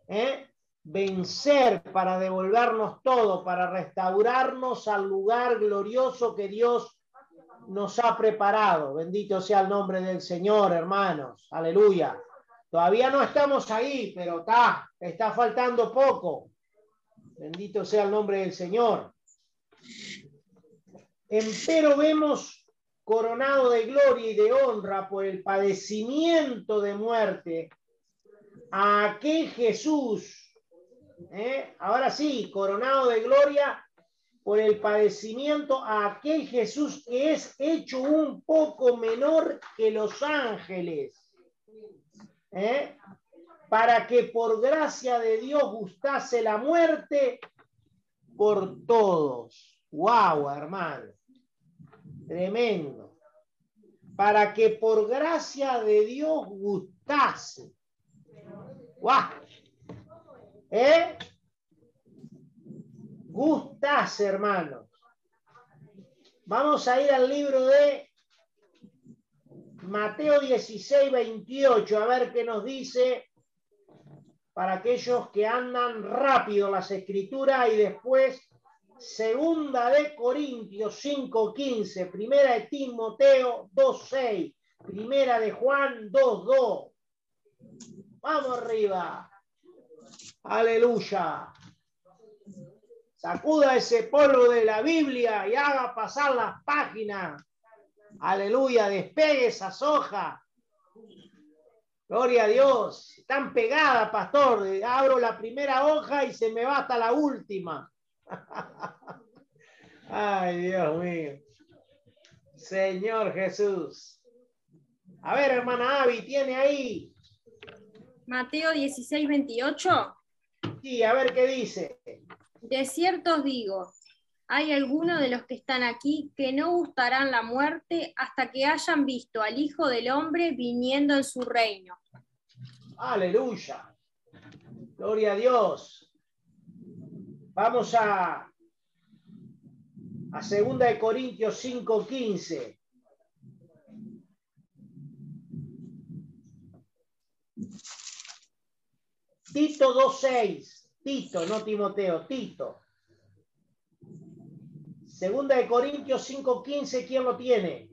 [SPEAKER 3] ¿eh? Vencer para devolvernos todo, para restaurarnos al lugar glorioso que Dios nos ha preparado. Bendito sea el nombre del Señor, hermanos. Aleluya. Todavía no estamos ahí, pero está, está faltando poco. Bendito sea el nombre del Señor. Empero vemos coronado de gloria y de honra por el padecimiento de muerte a aquel Jesús, ¿eh? ahora sí, coronado de gloria por el padecimiento a aquel Jesús que es hecho un poco menor que los ángeles, ¿eh? para que por gracia de Dios gustase la muerte por todos. ¡Wow, hermano! Tremendo. Para que por gracia de Dios gustase. ¡Wow! ¿Eh? Gustase, hermanos. Vamos a ir al libro de Mateo 16, 28, a ver qué nos dice para aquellos que andan rápido las escrituras y después Segunda de Corintios 5.15, primera de Timoteo 2.6, primera de Juan 2.2. Vamos arriba. Aleluya. Sacuda ese polvo de la Biblia y haga pasar las páginas. Aleluya, despegue esas hojas. Gloria a Dios. Están pegadas, pastor. Abro la primera hoja y se me va hasta la última. Ay, Dios mío. Señor Jesús. A ver, hermana Avi, ¿tiene ahí?
[SPEAKER 8] Mateo 16, 28.
[SPEAKER 3] A ver qué dice.
[SPEAKER 8] De cierto os digo, hay algunos de los que están aquí que no gustarán la muerte hasta que hayan visto al Hijo del Hombre viniendo en su reino.
[SPEAKER 3] Aleluya. Gloria a Dios. Vamos a, a 2 de Corintios 5:15. Tito 2.6. Tito, no Timoteo, Tito. Segunda de Corintios 5.15, ¿quién lo tiene?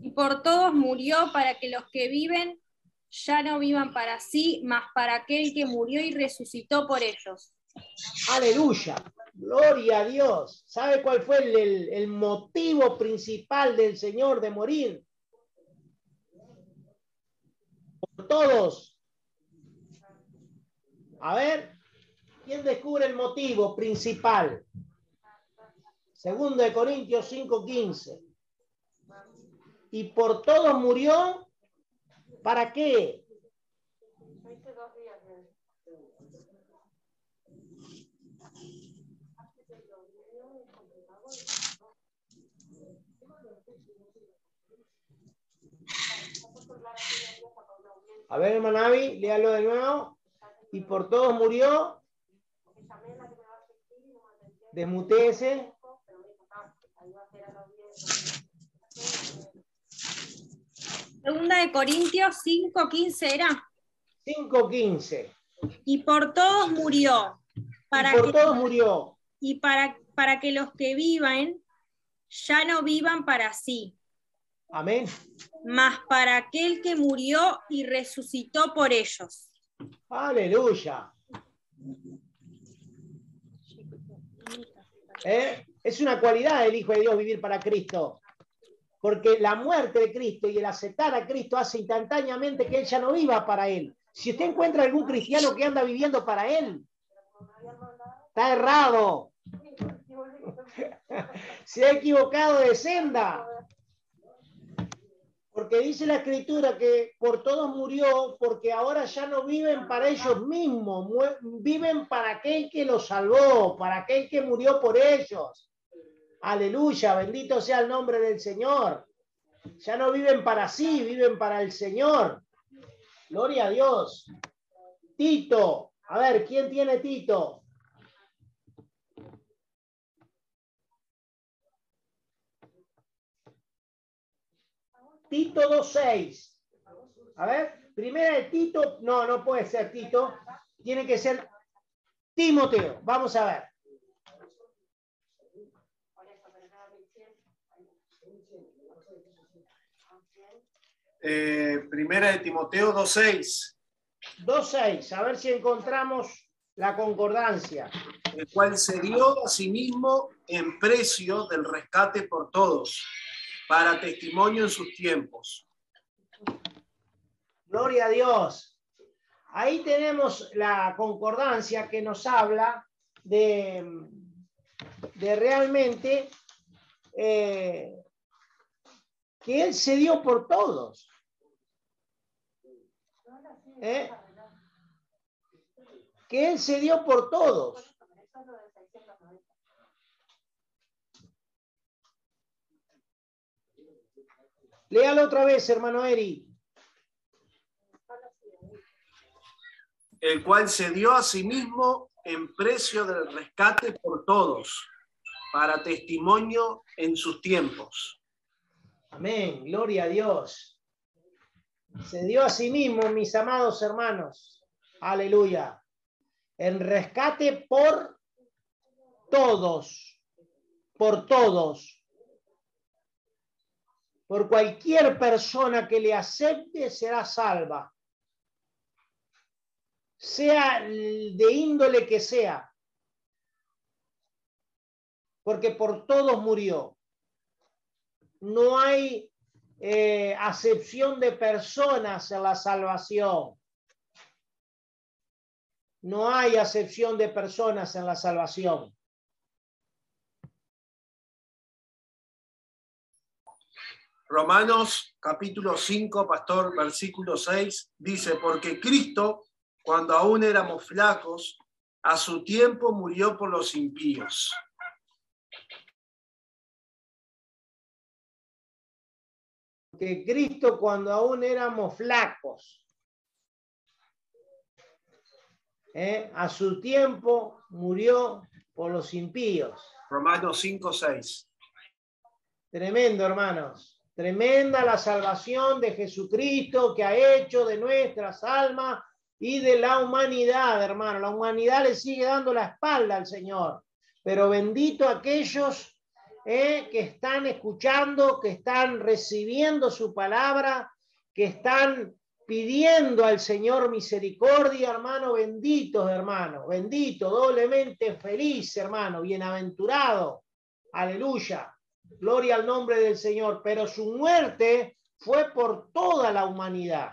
[SPEAKER 8] Y por todos murió para que los que viven ya no vivan para sí, mas para aquel que murió y resucitó por ellos.
[SPEAKER 3] Aleluya. Gloria a Dios. ¿Sabe cuál fue el, el- el motivo principal del Señor de morir? Por todos. A ver, ¿quién descubre el motivo principal? Segundo de Corintios 5:15. Y por todos murió, ¿para qué? A ver, Manavi, léalo de nuevo. Y por todos murió. Desmutéese.
[SPEAKER 8] Segunda de Corintios 5:15 era.
[SPEAKER 3] 5.15.
[SPEAKER 8] Y por todos murió. Para
[SPEAKER 3] Y por
[SPEAKER 8] que,
[SPEAKER 3] todos murió.
[SPEAKER 8] y para, para que los que vivan ya no vivan para sí,
[SPEAKER 3] Amén.
[SPEAKER 8] mas para aquel que murió y resucitó por ellos.
[SPEAKER 3] Aleluya. ¿Eh? Es una cualidad del Hijo de Dios vivir para Cristo. Porque la muerte de Cristo y el aceptar a Cristo hace instantáneamente que Él ya no viva para Él. Si usted encuentra algún cristiano que anda viviendo para Él, está errado. Se ha equivocado de senda. Porque dice la escritura que por todos murió, porque ahora ya no viven para ellos mismos, viven para aquel que los salvó, para aquel que murió por ellos. Aleluya, bendito sea el nombre del Señor. Ya no viven para sí, viven para el Señor. Gloria a Dios. Tito, a ver, ¿quién tiene Tito? Tito 2.6. A ver, primera de Tito, no, no puede ser Tito, tiene que ser Timoteo. Vamos a ver.
[SPEAKER 4] Eh, primera de Timoteo 2.6,
[SPEAKER 3] 2.6, a ver si encontramos la concordancia.
[SPEAKER 4] el cual se dio a sí mismo en precio del rescate por todos, para testimonio en sus tiempos.
[SPEAKER 3] Gloria a Dios. Ahí tenemos la concordancia que nos habla de, de realmente eh, que Él se dio por todos. ¿Eh? Que Él se dio por todos. Léalo otra vez, hermano Eri.
[SPEAKER 4] el cual se dio a sí mismo en precio del rescate por todos, para testimonio en sus tiempos.
[SPEAKER 3] Amén, gloria a Dios. Se dio a sí mismo, mis amados hermanos. Aleluya. En rescate por todos, por todos. Por cualquier persona que le acepte será salva. Sea de índole que sea. Porque por todos murió no hay eh, acepción de personas en la salvación. No hay acepción de personas en la salvación.
[SPEAKER 4] Romanos capítulo 5, pastor, versículo 6, dice, porque Cristo, cuando aún éramos flacos, a su tiempo murió por los impíos.
[SPEAKER 3] Que Cristo cuando aún éramos flacos, eh, a su tiempo murió por los impíos.
[SPEAKER 4] Romanos 5, 6.
[SPEAKER 3] Tremendo, hermanos. Tremenda la salvación de Jesucristo que ha hecho de nuestras almas y de la humanidad, hermano. La humanidad le sigue dando la espalda al Señor. Pero bendito aquellos eh, que están escuchando, que están recibiendo su palabra, que están pidiendo al Señor misericordia, hermano, benditos, hermano, bendito, doblemente feliz, hermano, bienaventurado. Aleluya. Gloria al nombre del Señor. Pero su muerte fue por toda la humanidad,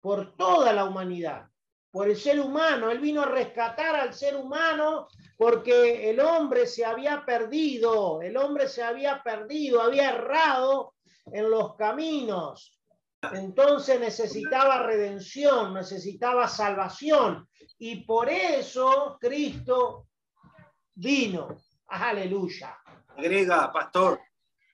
[SPEAKER 3] por toda la humanidad, por el ser humano. Él vino a rescatar al ser humano porque el hombre se había perdido, el hombre se había perdido, había errado en los caminos. Entonces necesitaba redención, necesitaba salvación. Y por eso Cristo vino. Aleluya.
[SPEAKER 4] Agrega, pastor,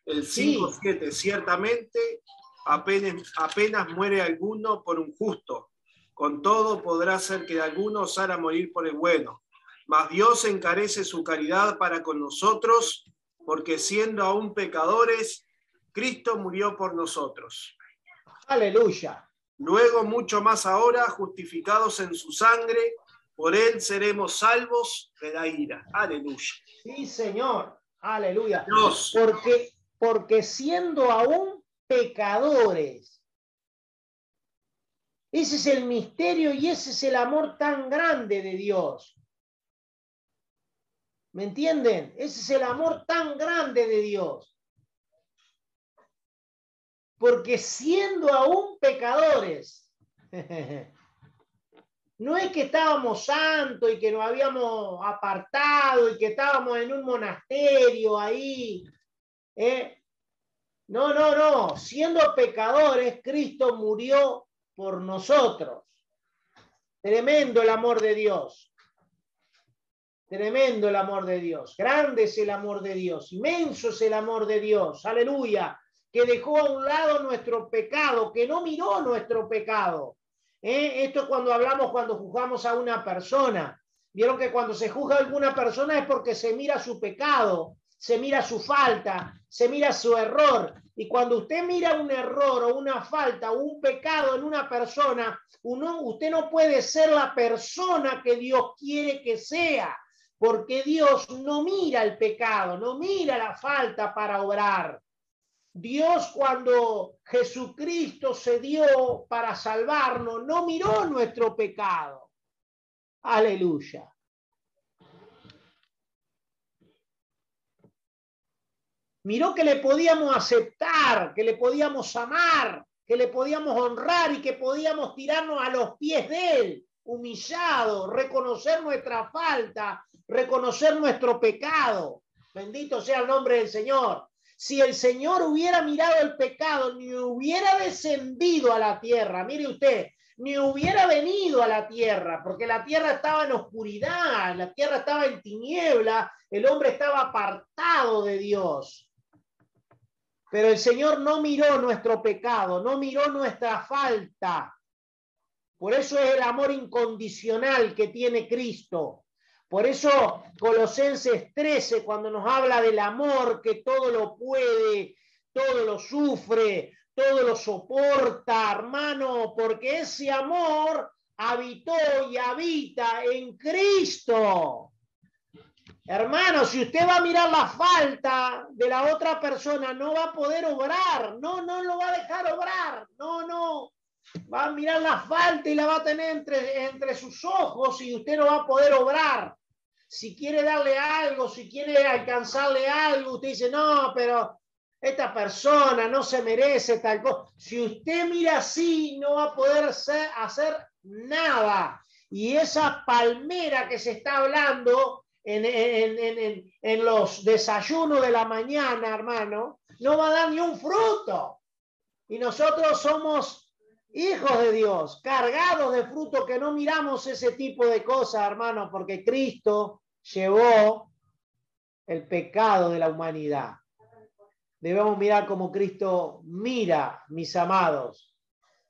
[SPEAKER 4] el 5.7, ciertamente apenas, apenas muere alguno por un justo. Con todo podrá ser que alguno osara morir por el bueno. Mas Dios encarece su caridad para con nosotros, porque siendo aún pecadores, Cristo murió por nosotros.
[SPEAKER 3] Aleluya.
[SPEAKER 4] Luego, mucho más ahora, justificados en su sangre, por él seremos salvos de la ira. Aleluya.
[SPEAKER 3] Sí, Señor. Aleluya. Dios. Porque, porque siendo aún pecadores, ese es el misterio y ese es el amor tan grande de Dios. ¿Me entienden? Ese es el amor tan grande de Dios porque siendo aún pecadores, no es que estábamos santos y que nos habíamos apartado y que estábamos en un monasterio ahí. ¿eh? No, no, no. Siendo pecadores, Cristo murió por nosotros. Tremendo el amor de Dios. Tremendo el amor de Dios. Grande es el amor de Dios. Inmenso es el amor de Dios. Aleluya que dejó a un lado nuestro pecado, que no miró nuestro pecado. ¿Eh? Esto es cuando hablamos, cuando juzgamos a una persona. Vieron que cuando se juzga a alguna persona es porque se mira su pecado, se mira su falta, se mira su error. Y cuando usted mira un error o una falta o un pecado en una persona, uno, usted no puede ser la persona que Dios quiere que sea, porque Dios no mira el pecado, no mira la falta para obrar. Dios cuando Jesucristo se dio para salvarnos, no miró nuestro pecado. Aleluya. Miró que le podíamos aceptar, que le podíamos amar, que le podíamos honrar y que podíamos tirarnos a los pies de Él, humillado, reconocer nuestra falta, reconocer nuestro pecado. Bendito sea el nombre del Señor si el Señor hubiera mirado el pecado, ni hubiera descendido a la tierra, mire usted, ni hubiera venido a la tierra, porque la tierra estaba en oscuridad, la tierra estaba en tiniebla, el hombre estaba apartado de Dios. Pero el Señor no miró nuestro pecado, no miró nuestra falta. Por eso es el amor incondicional que tiene Cristo. Por eso Colosenses 13, cuando nos habla del amor que todo lo puede, todo lo sufre, todo lo soporta, hermano, porque ese amor habitó y habita en Cristo. Hermano, si usted va a mirar la falta de la otra persona, no va a poder obrar, no, no lo va a dejar obrar, no, no. Va a mirar la falta y la va a tener entre, entre sus ojos y usted no va a poder obrar. Si quiere darle algo, si quiere alcanzarle algo, usted dice, no, pero esta persona no se merece tal cosa. Si usted mira así, no va a poder hacer nada. Y esa palmera que se está hablando en, en, los desayunos de la mañana, hermano, no va a dar ni un fruto. Y nosotros somos hijos de Dios, cargados de fruto, que no miramos ese tipo de cosas, hermano, porque Cristo llevó el pecado de la humanidad. Debemos mirar como Cristo mira, mis amados.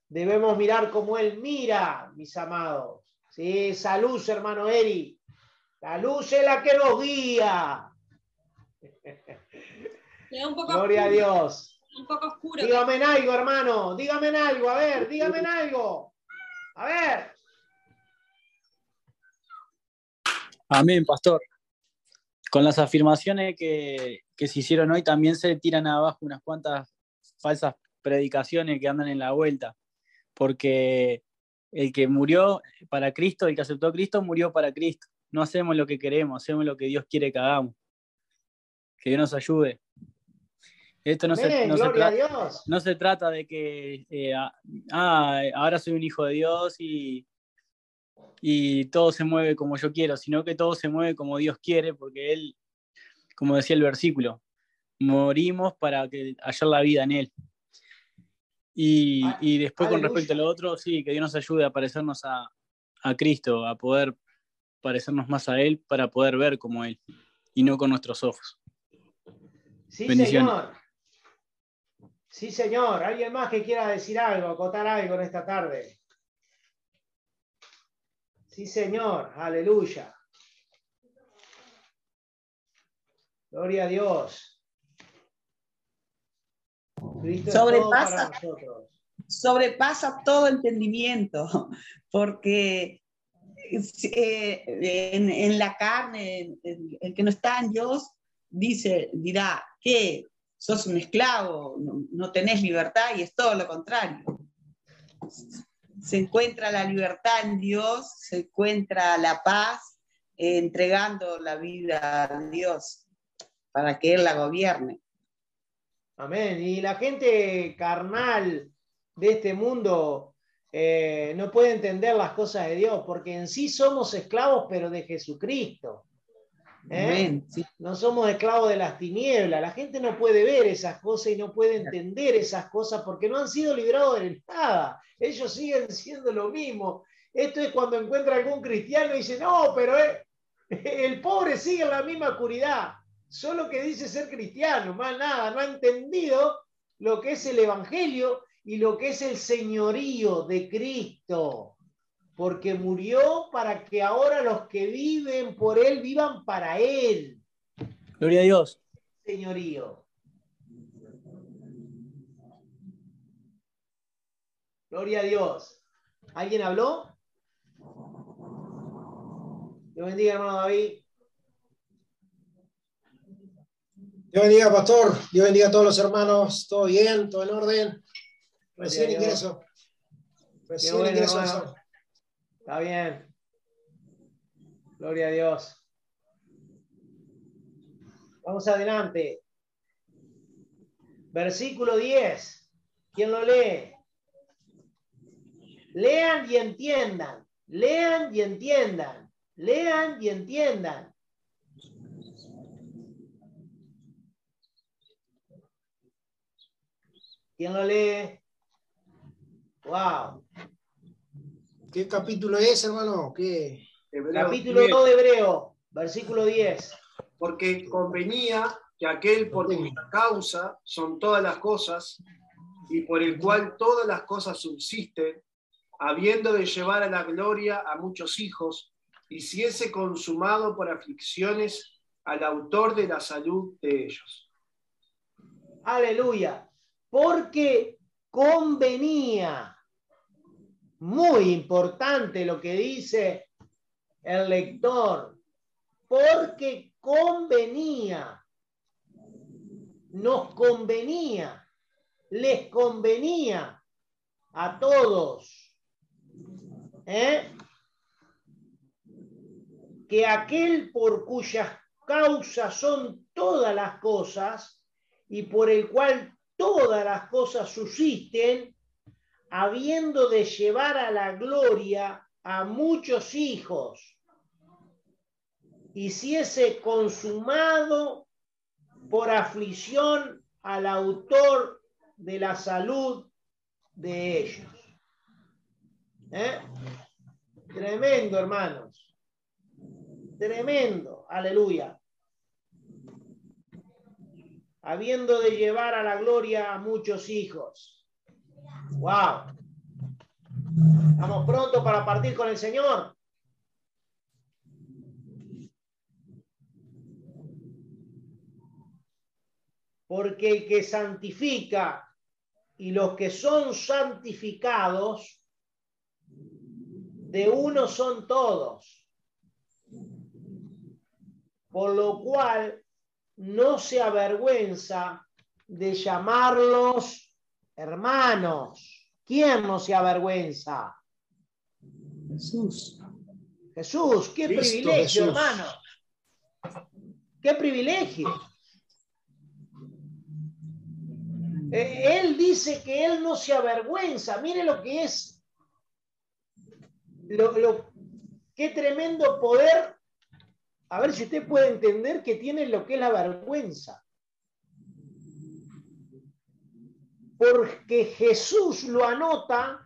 [SPEAKER 3] Debemos mirar como Él mira, mis amados. Sí, esa luz, hermano Eri. La luz es la que nos guía. Gloria a Dios
[SPEAKER 8] un poco oscuro.
[SPEAKER 3] Dígame en algo, hermano, dígame en algo, a ver, dígame en algo. A ver.
[SPEAKER 7] Amén, pastor. Con las afirmaciones que, que se hicieron hoy también se tiran abajo unas cuantas falsas predicaciones que andan en la vuelta, porque el que murió para Cristo, el que aceptó a Cristo, murió para Cristo. No hacemos lo que queremos, hacemos lo que Dios quiere que hagamos. Que Dios nos ayude. Esto no, se, no se trata-
[SPEAKER 3] Dios.
[SPEAKER 7] no se trata de que eh, ah, ah, ahora soy un hijo de Dios y, y todo se mueve como yo quiero, sino que todo se mueve como Dios quiere, porque Él, como decía el versículo, morimos para que hallar la vida en Él. Y, y después con respecto a lo otro, sí, que Dios nos ayude a parecernos a, a Cristo, a poder parecernos más a Él para poder ver como Él y no con nuestros ojos.
[SPEAKER 3] Sí,
[SPEAKER 7] Bendiciones.
[SPEAKER 3] señor. Sí, señor. ¿Alguien más que quiera decir algo, acotar algo en esta tarde? Sí, señor. Aleluya. Gloria a Dios. Cristo es todo
[SPEAKER 6] Sobrepasa.
[SPEAKER 3] para
[SPEAKER 6] sobrepasa todo entendimiento, porque eh, en, en la carne, el, el que no está en Dios, dice, dirá, que sos un esclavo, no, no tenés libertad, y es todo lo contrario. Se encuentra la libertad en Dios, se encuentra la paz, eh, entregando la vida a Dios para que Él la gobierne.
[SPEAKER 3] Amén. Y la gente carnal de este mundo eh, no puede entender las cosas de Dios, porque en sí somos esclavos, pero de Jesucristo. ¿Eh?
[SPEAKER 6] Amén, sí.
[SPEAKER 3] No somos esclavos de las tinieblas. La gente no puede ver esas cosas y no puede entender esas cosas porque no han sido librados de nada. Ellos siguen siendo lo mismo. Esto es cuando encuentra algún cristiano y dice, no, pero eh, el pobre sigue en la misma oscuridad. Solo que dice ser cristiano, más nada. No ha entendido lo que es el Evangelio y lo que es el señorío de Cristo. Porque murió para que ahora los que viven por Él vivan para Él
[SPEAKER 7] Gloria a Dios.
[SPEAKER 3] señorío. Gloria a Dios. ¿Alguien habló? Dios bendiga, hermano David.
[SPEAKER 9] Dios bendiga, pastor. Dios bendiga a todos los hermanos. ¿Todo bien? ¿Todo en orden? Recién ingreso. Recién
[SPEAKER 3] bueno,
[SPEAKER 9] ingreso
[SPEAKER 3] hermano. Está bien. Gloria a Dios. Vamos adelante. Versículo 10. ¿Quién lo lee? Lean y entiendan. Lean y entiendan. Lean y entiendan. ¿Quién lo lee? Wow.
[SPEAKER 9] ¿Qué capítulo es, hermano? ¿Qué?
[SPEAKER 3] Capítulo 2 de Hebreo, versículo 10.
[SPEAKER 4] Porque convenía que aquel por cuya causa son todas las cosas y por el cual todas las cosas subsisten, habiendo de llevar a la gloria a muchos hijos, hiciese consumado por aflicciones al autor de la salud de ellos.
[SPEAKER 3] Aleluya. Porque convenía. Muy importante lo que dice el lector. Porque convenía. Nos convenía. Les convenía a todos. ¿eh? Que aquel por cuyas causas son todas las cosas y por el cual todas las cosas subsisten, habiendo de llevar a la gloria a muchos hijos, hiciese consumado por aflicción al autor de la salud de ellos. ¿Eh? Tremendo, hermanos. Tremendo. Aleluya habiendo de llevar a la gloria a muchos hijos. ¡Wow! Estamos prontos para partir con el Señor. Porque el que santifica y los que son santificados, de uno son todos. por lo cual no se avergüenza de llamarlos hermanos. ¿Quién no se avergüenza?
[SPEAKER 6] Jesús.
[SPEAKER 3] Jesús, qué
[SPEAKER 9] Cristo
[SPEAKER 3] privilegio,
[SPEAKER 9] Jesús.
[SPEAKER 3] hermano. Qué privilegio. Eh, Él dice que él no se avergüenza. Mire lo que es. Lo, lo- qué tremendo poder. A ver si usted puede entender que tiene lo que es la vergüenza. Porque Jesús lo anota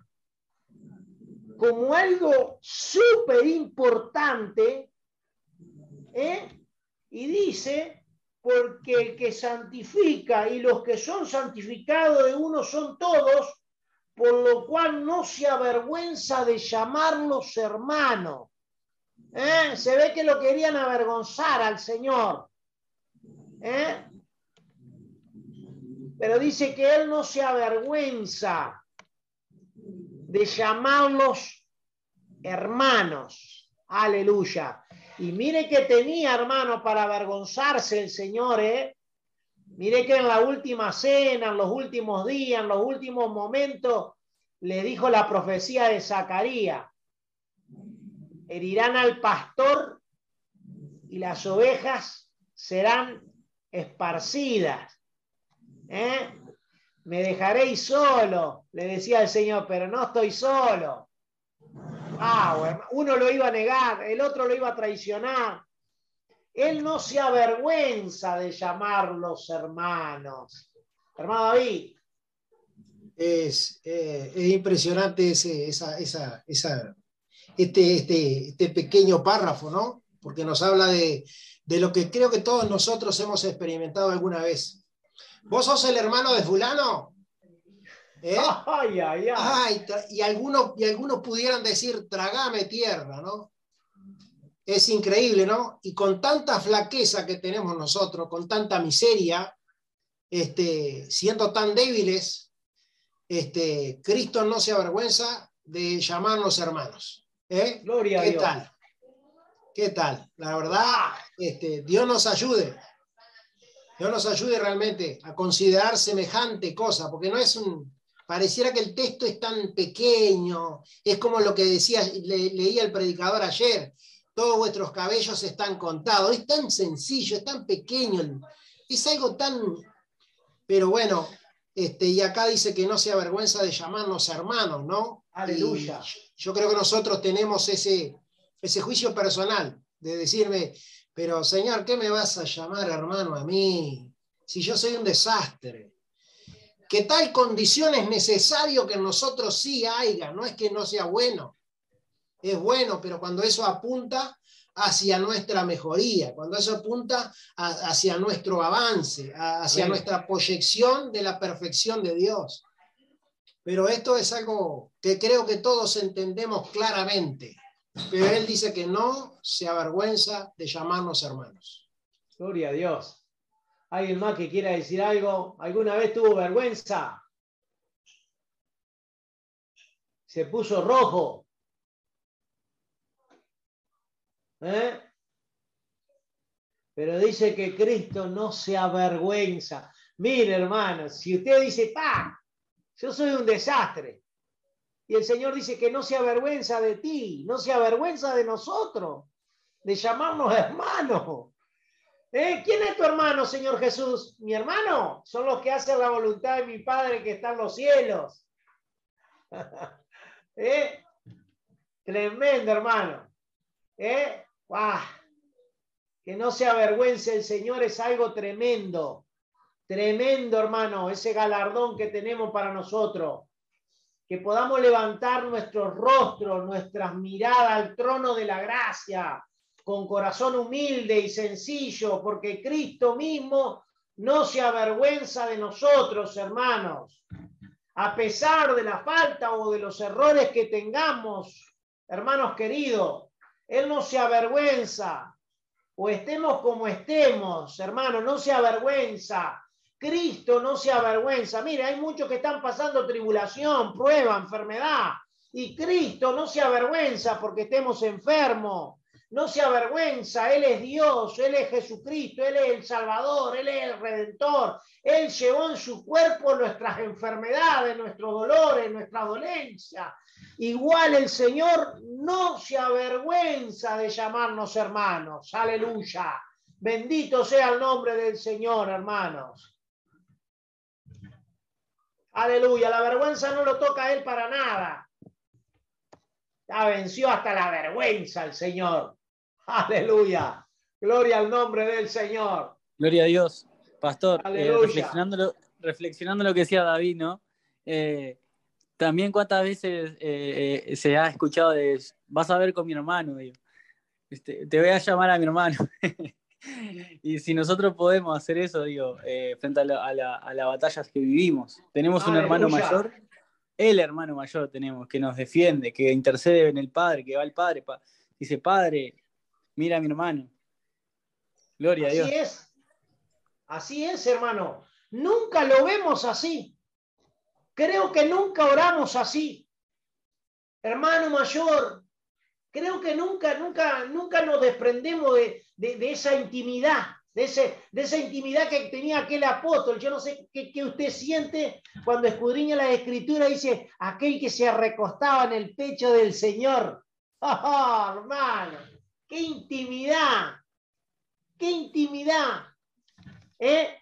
[SPEAKER 3] como algo súper importante, ¿eh? y dice, porque el que santifica y los que son santificados de uno son todos, por lo cual no se avergüenza de llamarlos hermanos. ¿Eh? Se ve que lo querían avergonzar al Señor. ¿Eh? Pero dice que Él no se avergüenza de llamarlos hermanos. Aleluya. Y mire que tenía, hermano, para avergonzarse el Señor, ¿eh? Mire que en la última cena, en los últimos días, en los últimos momentos, le dijo la profecía de Zacarías, herirán al pastor y las ovejas serán esparcidas. ¿Eh? Me dejaréis solo, le decía el Señor, pero no estoy solo. Ah, bueno, uno lo iba a negar, el otro lo iba a traicionar. Él no se avergüenza de llamarlos hermanos. Hermano David.
[SPEAKER 9] Es, eh, es impresionante ese, esa, esa, esa, este, este, este pequeño párrafo, ¿no? Porque nos habla de, de lo que creo que todos nosotros hemos experimentado alguna vez. ¿Vos sos el hermano de fulano? ¿Eh?
[SPEAKER 3] Ay, ay, ay.
[SPEAKER 9] Y, algunos, y algunos pudieran decir, tragame tierra, ¿no? Es increíble, ¿no? Y con tanta flaqueza que tenemos nosotros, con tanta miseria, este, siendo tan débiles, este, Cristo no se avergüenza de llamarnos hermanos. ¿eh?
[SPEAKER 3] Gloria a
[SPEAKER 9] ¿Qué
[SPEAKER 3] Dios.
[SPEAKER 9] tal? ¿Qué tal? La verdad, este, Dios nos ayude. Dios nos ayude realmente a considerar semejante cosa, porque no es un. Pareciera que el texto es tan pequeño, es como lo que decía, le- leía el predicador ayer, todos vuestros cabellos están contados, es tan sencillo, es tan pequeño, es algo tan. Pero bueno, este, y acá dice que no se avergüenza de llamarnos hermanos, ¿no?
[SPEAKER 3] Aleluya.
[SPEAKER 9] Y yo creo que nosotros tenemos ese, ese juicio personal de decirme, pero Señor, ¿qué me vas a llamar hermano a mí? Si yo soy un desastre. Que tal condición es necesario que nosotros sí haya, no es que no sea bueno. Es bueno, pero cuando eso apunta hacia nuestra mejoría, cuando eso apunta a- hacia nuestro avance, a- hacia nuestra proyección de la perfección de Dios. Pero esto es algo que creo que todos entendemos claramente. Pero él dice que no se avergüenza de llamarnos hermanos.
[SPEAKER 3] Gloria a Dios. ¿Alguien más que quiera decir algo? ¿Alguna vez tuvo vergüenza? Se puso rojo. ¿Eh? Pero dice que Cristo no se avergüenza. Mire, hermano, si usted dice, pa, yo soy un desastre. Y el Señor dice que no se avergüenza de ti, no se avergüenza de nosotros, de llamarnos hermanos. ¿Eh? ¿Quién es tu hermano, Señor Jesús? Mi hermano son los que hacen la voluntad de mi Padre que está en los cielos. ¿Eh? Tremendo, hermano. ¿Eh? Que no se avergüence el Señor es algo tremendo. Tremendo, hermano, ese galardón que tenemos para nosotros. Que podamos levantar nuestros rostros, nuestras miradas al trono de la gracia, con corazón humilde y sencillo, porque Cristo mismo no se avergüenza de nosotros, hermanos. A pesar de la falta o de los errores que tengamos, hermanos queridos, Él no se avergüenza. O estemos como estemos, hermanos, no se avergüenza. Cristo no se avergüenza. Mire, hay muchos que están pasando tribulación, prueba, enfermedad. Y Cristo no se avergüenza porque estemos enfermos no se avergüenza, Él es Dios, Él es Jesucristo, Él es el Salvador, Él es el Redentor. Él llevó en su cuerpo nuestras enfermedades, nuestros dolores, nuestra dolencia. Igual el Señor no se avergüenza de llamarnos hermanos. Aleluya. Bendito sea el nombre del Señor, hermanos. Aleluya. La vergüenza no lo toca a Él para nada. Ya venció hasta la vergüenza el Señor. Aleluya. Gloria al nombre del Señor.
[SPEAKER 7] Gloria a Dios. Pastor, eh,
[SPEAKER 3] Aleluya.
[SPEAKER 7] reflexionando, lo, reflexionando lo que decía David, ¿no? Eh, también cuántas veces eh, eh, se ha escuchado de, vas a ver con mi hermano, digo. Este, te voy a llamar a mi hermano. y si nosotros podemos hacer eso, digo, eh, frente a, la- a la- a las batallas que vivimos, tenemos un hermano mayor, el hermano mayor tenemos, que nos defiende, que intercede en el Padre, que va al Padre, pa- dice, Padre, mira a mi hermano. Gloria a Dios.
[SPEAKER 3] Así es. Así es, hermano. Nunca lo vemos así. Creo que nunca oramos así. Hermano mayor, creo que nunca, nunca, nunca nos desprendemos de, esa intimidad, de, esa intimidad que tenía aquel apóstol. Yo no sé qué, usted siente cuando escudriña la escritura, dice, aquel que se recostaba en el pecho del Señor. ¡Oh, hermano! ¡Qué intimidad! ¡Qué intimidad! ¿Eh?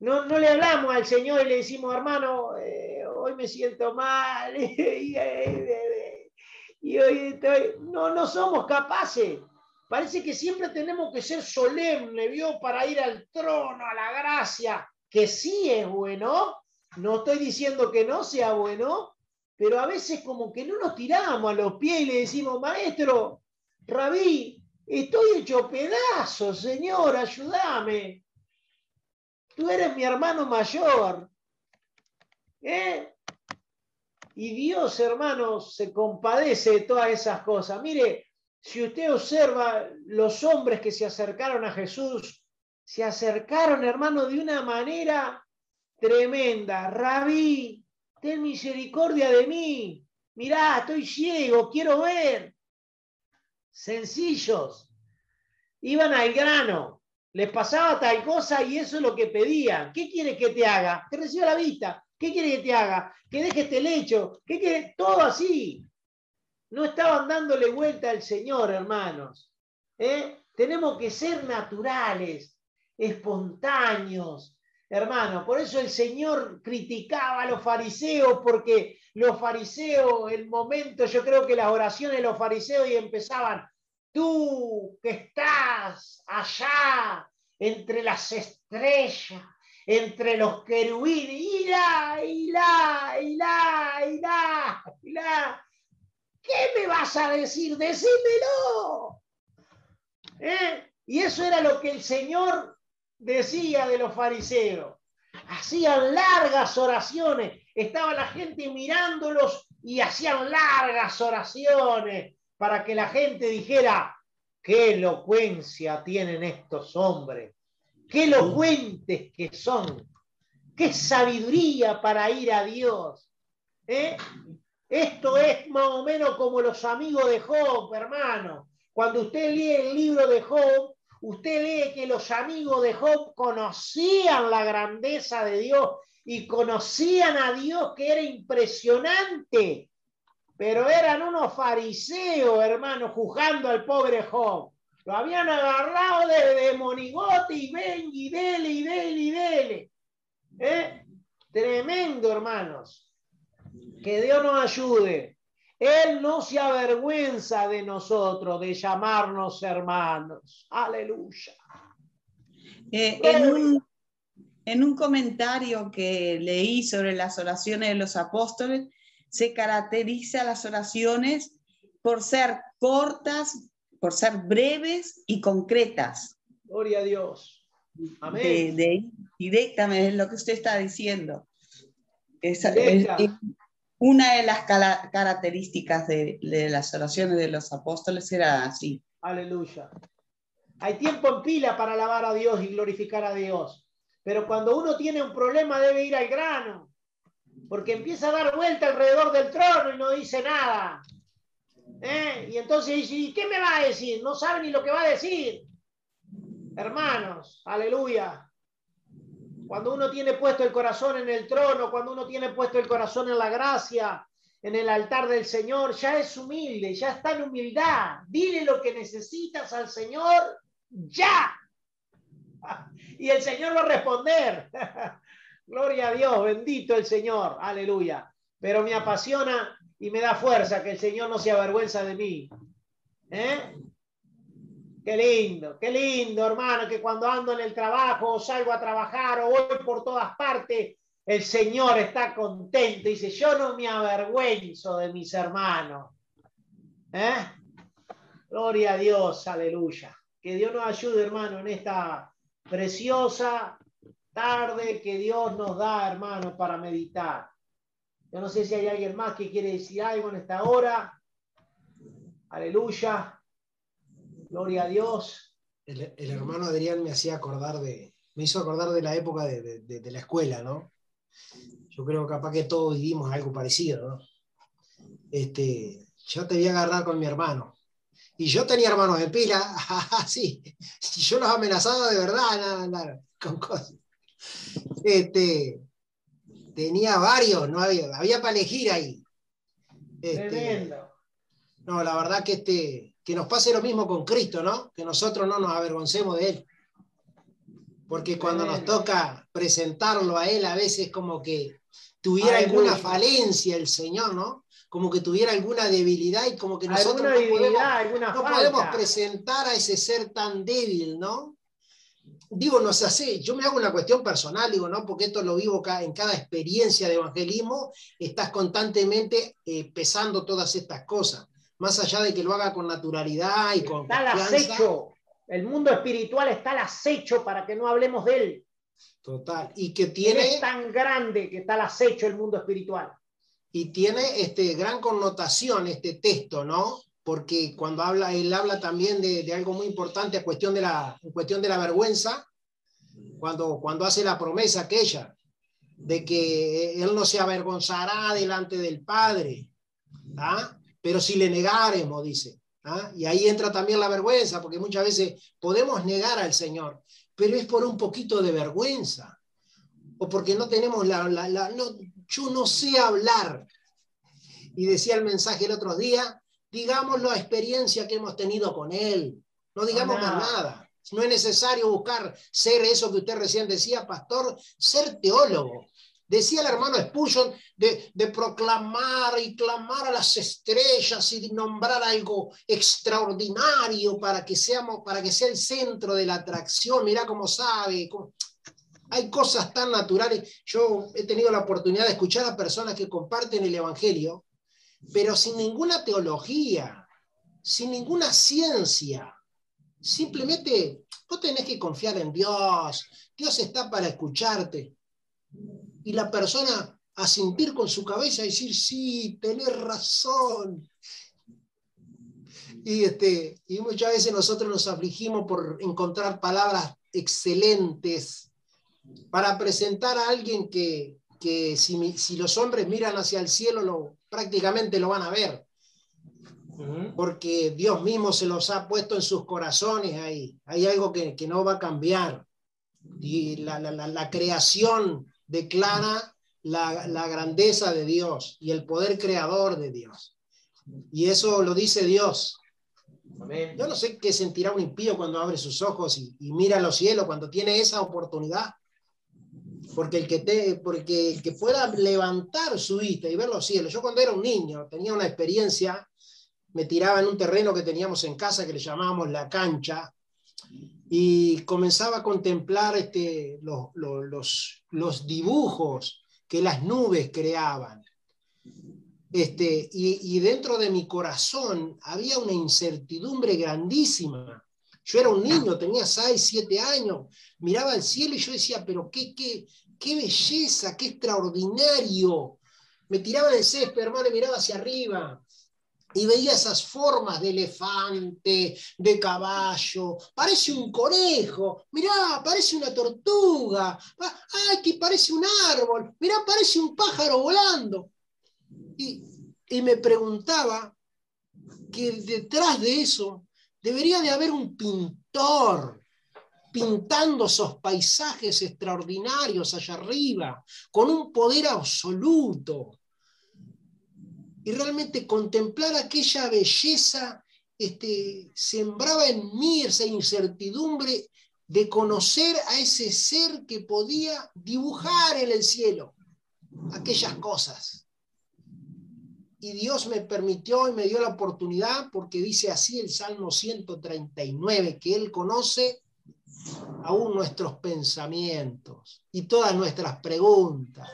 [SPEAKER 3] No, no le hablamos al Señor y le decimos, hermano, eh, hoy me siento mal. y, hoy. No, no somos capaces. Parece que siempre tenemos que ser solemne, ¿vio? Para ir al trono, a la gracia, que sí es bueno. No estoy diciendo que no sea bueno, pero a veces como que no nos tiramos a los pies y le decimos, maestro, rabí, estoy hecho pedazos, Señor, ayúdame. Tú eres mi hermano mayor. ¿Eh? Y Dios, hermanos, se compadece de todas esas cosas. Mire, si usted observa los hombres que se acercaron a Jesús, se acercaron, hermano, de una manera tremenda. Rabí, ten misericordia de mí. Mirá, estoy ciego, quiero ver. Sencillos. Iban al grano. Les pasaba tal cosa y eso es lo que pedían. ¿Qué quieres que te haga? Que reciba la vista. ¿Qué quiere que te haga? Que deje este lecho. ¿Qué quiere? Todo así. No estaban dándole vuelta al Señor, hermanos. ¿Eh? Tenemos que ser naturales, espontáneos, hermano. Por eso el Señor criticaba a los fariseos, porque los fariseos, el momento, yo creo que las oraciones de los fariseos y empezaban, tú que estás allá entre las estrellas, entre los querubines, irá, irá, irá, irá, irá. ¿Qué me vas a decir? Decímelo. ¿Eh? Y eso era lo que el Señor decía de los fariseos. Hacían largas oraciones. Estaba la gente mirándolos y hacían largas oraciones para que la gente dijera, qué elocuencia tienen estos hombres, qué elocuentes que son, qué sabiduría para ir a Dios. ¿Eh? Esto es más o menos como los amigos de Job, hermano. Cuando usted lee el libro de Job, usted lee que los amigos de Job conocían la grandeza de Dios y conocían a Dios que era impresionante, pero eran unos fariseos, hermano, juzgando al pobre Job. Lo habían agarrado de, de monigote y ven y dele y dele y dele. ¿Eh? Tremendo, hermanos. Que Dios nos ayude. Él no se avergüenza de nosotros, de llamarnos hermanos. Aleluya.
[SPEAKER 6] Eh, en, un, en un comentario que leí sobre las oraciones de los apóstoles, se caracteriza las oraciones por ser cortas, por ser breves y concretas.
[SPEAKER 3] Gloria a Dios.
[SPEAKER 6] De,
[SPEAKER 3] Amén.
[SPEAKER 6] de- directamente es lo que usted está diciendo. Esa- es- es una de las características de, de las oraciones de los apóstoles era así.
[SPEAKER 3] Aleluya. Hay tiempo en pila para alabar a Dios y glorificar a Dios. Pero cuando uno tiene un problema debe ir al grano. Porque empieza a dar vuelta alrededor del trono y no dice nada. ¿Eh? Y entonces dice, ¿y qué me va a decir? No sabe ni lo que va a decir. Hermanos, aleluya. Cuando uno tiene puesto el corazón en el trono, cuando uno tiene puesto el corazón en la gracia, en el altar del Señor, ya es humilde, ya está en humildad. Dile lo que necesitas al Señor ya. Y el Señor va a responder. Gloria a Dios, bendito el Señor, aleluya. Pero me apasiona y me da fuerza que el Señor no se avergüenza de mí. ¿Eh? Qué lindo, qué lindo, hermano, que cuando ando en el trabajo o salgo a trabajar o voy por todas partes, el Señor está contento. Dice, yo no me avergüenzo de mis hermanos. ¿Eh? Gloria a Dios, aleluya. Que Dios nos ayude, hermano, en esta preciosa tarde que Dios nos da, hermano, para meditar. Yo no sé si hay alguien más que quiere decir algo en esta hora. Aleluya. Gloria a Dios.
[SPEAKER 9] El, el hermano Adrián me hacía acordar de, me hizo acordar de la época de, de, de, la escuela, ¿no? Yo creo que capaz que todos vivimos algo parecido, ¿no? Este, yo te voy a agarrar con mi hermano. Y yo tenía hermanos de pila, sí. Yo los amenazaba de verdad, nada, nada, con cosas. Este, tenía varios, no había, había para elegir ahí. Este, no, la verdad que, este, que nos pase lo mismo con Cristo, ¿no? Que nosotros no nos avergoncemos de Él. Porque cuando nos toca presentarlo a Él, a veces como que tuviera alguna falencia el Señor, ¿no? Como que tuviera alguna debilidad y como que nosotros no, podemos, no podemos presentar a ese ser tan débil, ¿no? Digo, no sé así, yo me hago una cuestión personal, digo, ¿no? Porque esto lo vivo en cada experiencia de evangelismo, estás constantemente eh, pesando todas estas cosas, más allá de que lo haga con naturalidad y con
[SPEAKER 3] Está al acecho, el mundo espiritual está al acecho para que no hablemos de él.
[SPEAKER 9] Total, y que tiene...
[SPEAKER 3] Es tan grande que está al acecho el mundo espiritual.
[SPEAKER 9] Y tiene este, gran connotación este texto, ¿no? Porque cuando habla, él habla también de, de algo muy importante, a cuestión de la, en cuestión de la vergüenza, cuando, cuando hace la promesa aquella de que él no se avergonzará delante del Padre, ¿ah? pero si le negaremos, dice. ¿ah? Y ahí entra también la vergüenza, porque muchas veces podemos negar al Señor, pero es por un poquito de vergüenza, o porque no tenemos la... la, la no, yo no sé hablar. Y decía el mensaje el otro día, digamos la experiencia que hemos tenido con Él. No digamos más nada. No es necesario buscar ser eso que usted recién decía, pastor, ser teólogo. Decía el hermano Spurgeon de, de, proclamar y clamar a las estrellas y nombrar algo extraordinario para que, seamos, para que sea el centro de la atracción. Mira cómo sabe. Hay cosas tan naturales. Yo he tenido la oportunidad de escuchar a personas que comparten el Evangelio pero sin ninguna teología, sin ninguna ciencia. Simplemente vos tenés que confiar en Dios. Dios está para escucharte. Y la persona asentir con su cabeza y decir, sí, tenés razón. Y, este, y muchas veces nosotros nos afligimos por encontrar palabras excelentes para presentar a alguien que, que si, si, los hombres miran hacia el cielo, lo, prácticamente lo van a ver. Porque Dios mismo se los ha puesto en sus corazones ahí. Hay algo que, que no va a cambiar. Y la, la, la creación declara la, la, grandeza de Dios y el poder creador de Dios. Y eso lo dice Dios. Yo no sé qué sentirá un impío cuando abre sus ojos y, y mira los cielos, cuando tiene esa oportunidad porque el que, te, porque el que pueda levantar su vista y ver los cielos. Yo cuando era un niño tenía una experiencia, me tiraba en un terreno que teníamos en casa que le llamábamos la cancha y comenzaba a contemplar este, los, los, los dibujos que las nubes creaban. Este, y, y, dentro de mi corazón había una incertidumbre grandísima. Yo era un niño, tenía 6, 7 años, miraba el cielo y yo decía, pero qué, qué, qué belleza, qué extraordinario. Me tiraba el césped, hermano, y miraba hacia arriba. Y veía esas formas de elefante, de caballo, parece un conejo, mirá, parece una tortuga, ay, que parece un árbol, mirá, parece un pájaro volando. Y, y me preguntaba, que detrás de eso debería de haber un pintor pintando esos paisajes extraordinarios allá arriba, con un poder absoluto. Y realmente contemplar aquella belleza este, sembraba en mí esa incertidumbre de conocer a ese ser que podía dibujar en el cielo aquellas cosas. Y Dios me permitió y me dio la oportunidad porque dice así el Salmo 139, que Él conoce aún nuestros pensamientos y todas nuestras preguntas.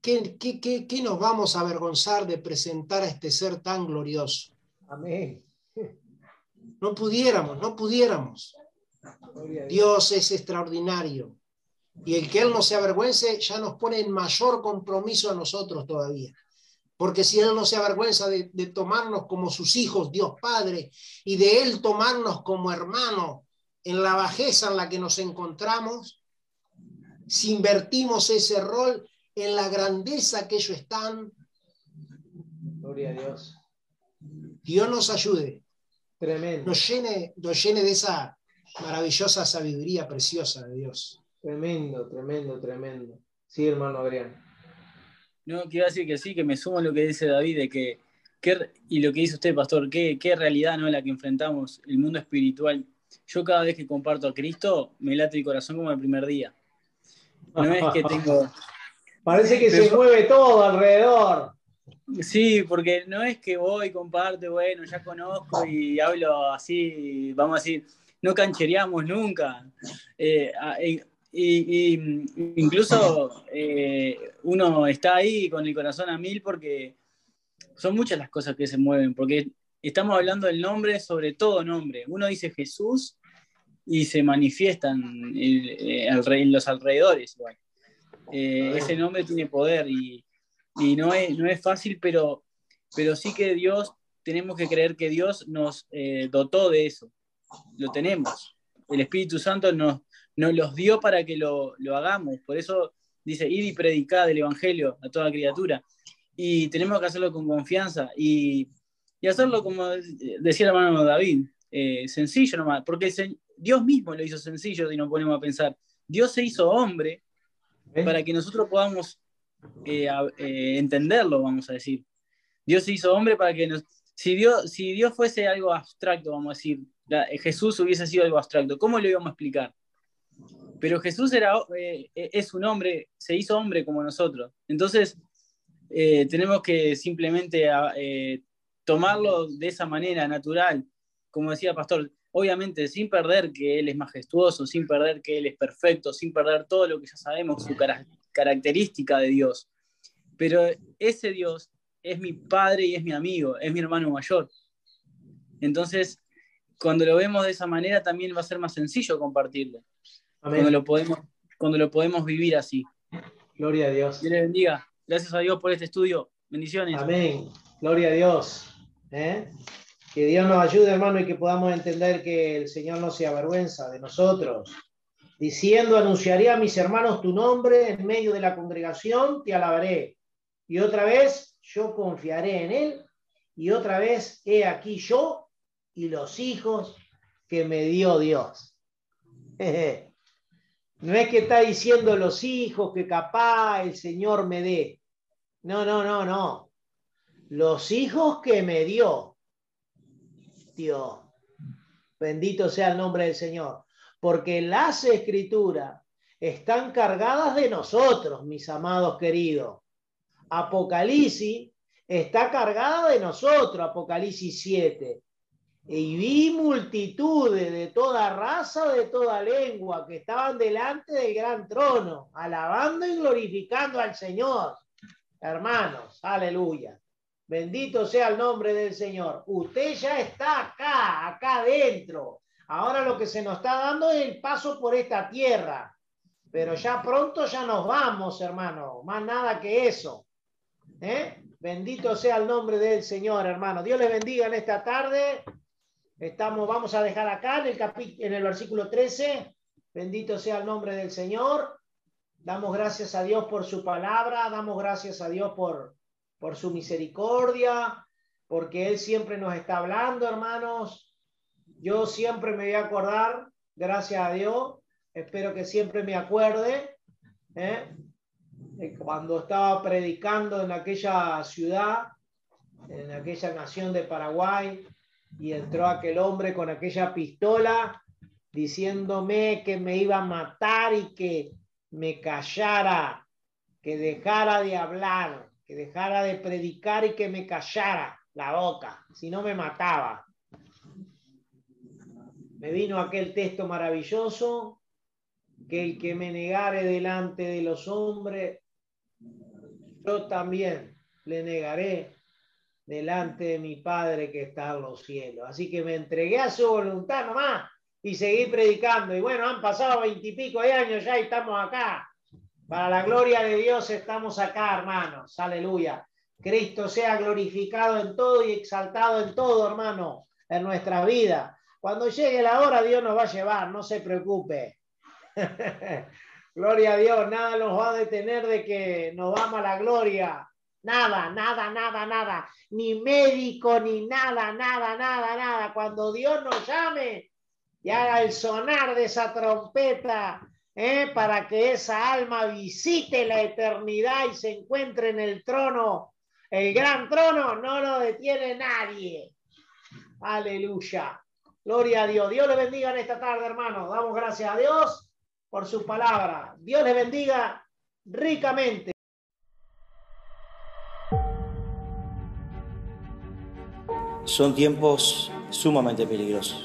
[SPEAKER 9] ¿Qué, qué, nos vamos a avergonzar de presentar a este ser tan glorioso?
[SPEAKER 3] Amén.
[SPEAKER 9] No pudiéramos, no pudiéramos. Dios es extraordinario. Y el que Él no se avergüence ya nos pone en mayor compromiso a nosotros todavía. Porque si Él no se avergüenza de, de tomarnos como sus hijos, Dios Padre, y de Él tomarnos como hermanos, en la bajeza en la que nos encontramos, si invertimos ese rol en la grandeza que ellos están.
[SPEAKER 3] Gloria a Dios.
[SPEAKER 9] Dios nos ayude.
[SPEAKER 3] Tremendo.
[SPEAKER 9] Nos llene, nos llene de esa maravillosa sabiduría preciosa de Dios.
[SPEAKER 3] Tremendo, tremendo, tremendo. Sí, hermano Adrián.
[SPEAKER 7] No, quiero decir que sí, que me sumo a lo que dice David, de que, y lo que dice usted, pastor, qué, qué realidad no la que enfrentamos, el mundo espiritual yo cada vez que comparto a Cristo, me late el corazón como el primer día. No es que tengo...
[SPEAKER 3] Parece que se mueve todo alrededor.
[SPEAKER 7] Sí, porque no es que voy, comparto, bueno, ya conozco y hablo así, vamos a decir, no canchereamos nunca. Eh, y, incluso eh, uno está ahí con el corazón a mil porque son muchas las cosas que se mueven, porque estamos hablando del nombre sobre todo nombre. Uno dice Jesús y se manifiestan eh, en los alrededores. Eh, ese nombre tiene poder y, no, es, no es fácil, pero, pero sí que Dios, tenemos que creer que Dios nos eh, dotó de eso. Lo tenemos. El Espíritu Santo nos, nos los dio para que lo, lo hagamos. Por eso dice, id y predicad el Evangelio a toda criatura. Y tenemos que hacerlo con confianza. Y y hacerlo como decía el hermano David, eh, sencillo nomás, porque Dios mismo lo hizo sencillo y nos ponemos a pensar. Dios se hizo hombre para que nosotros podamos eh, eh, entenderlo, vamos a decir. Dios se hizo hombre para que nos... Si Dios, si Dios fuese algo abstracto, vamos a decir, Jesús hubiese sido algo abstracto, ¿cómo lo íbamos a explicar? Pero Jesús era, es un hombre, se hizo hombre como nosotros. Entonces, tenemos que simplemente tomarlo de esa manera natural, como decía pastor, obviamente sin perder que Él es majestuoso, sin perder que Él es perfecto, sin perder todo lo que ya sabemos, su característica de Dios. Pero ese Dios es mi padre y es mi amigo, es mi hermano mayor. Entonces, cuando lo vemos de esa manera, también va a ser más sencillo compartirlo. Cuando lo, podemos, cuando lo podemos vivir así.
[SPEAKER 3] Gloria a Dios.
[SPEAKER 7] Dios le bendiga. Gracias a Dios por este estudio. Bendiciones.
[SPEAKER 3] Amén. Gloria a Dios. ¿Eh? Que Dios nos ayude, hermano, y que podamos entender que el Señor no se avergüenza de nosotros. Diciendo, anunciaré a mis hermanos tu nombre en medio de la congregación, te alabaré. Y otra vez, yo confiaré en Él. Y otra vez, he aquí yo y los hijos que me dio Dios. No es que está diciendo los hijos que capaz el Señor me dé. No, no, no, no los hijos que me dio Dios. Bendito sea el nombre del Señor. Porque las escrituras están cargadas de nosotros, mis amados queridos. Apocalipsis está cargada de nosotros, Apocalipsis 7. Y vi multitudes de toda raza, de toda lengua, que estaban delante del gran trono, alabando y glorificando al Señor. Hermanos, aleluya. Bendito sea el nombre del Señor. Usted ya está acá, acá adentro. Ahora lo que se nos está dando es el paso por esta tierra. Pero ya pronto ya nos vamos, hermano. Más nada que eso. ¿Eh? Bendito sea el nombre del Señor, hermano. Dios les bendiga en esta tarde. Estamos, vamos a dejar acá en el, en el versículo 13. Bendito sea el nombre del Señor. Damos gracias a Dios por su palabra. Damos gracias a Dios por por su misericordia. porque Él siempre nos está hablando, hermanos. Yo siempre me voy a acordar, gracias a Dios, espero que siempre me acuerde, ¿eh? cuando estaba predicando en aquella ciudad, en aquella nación de Paraguay, y entró aquel hombre con aquella pistola diciéndome que me iba a matar y que me callara, que dejara de hablar, que dejara de predicar y que me callara la boca, si no me mataba. Me vino aquel texto maravilloso, que el que me negare delante de los hombres, yo también le negaré delante de mi Padre que está en los cielos. Así que me entregué a su voluntad nomás y seguí predicando. Y bueno, han pasado veintipico de años ya y estamos acá. Para la gloria de Dios estamos acá, hermanos. Aleluya. Cristo sea glorificado en todo y exaltado en todo, hermano, en nuestra vida. Cuando llegue la hora, Dios nos va a llevar, no se preocupe. gloria a Dios, nada nos va a detener de que nos vamos a la gloria. Nada, nada, nada, nada. Ni médico, ni nada, nada, nada, nada. Cuando Dios nos llame y haga el sonar de esa trompeta, ¿eh? para que esa alma visite la eternidad y se encuentre en el trono, el gran trono, no lo detiene nadie. Aleluya. Gloria a Dios. Dios le bendiga en esta tarde, hermano. Damos gracias a Dios por su palabra. Dios le bendiga ricamente.
[SPEAKER 10] Son tiempos sumamente peligrosos.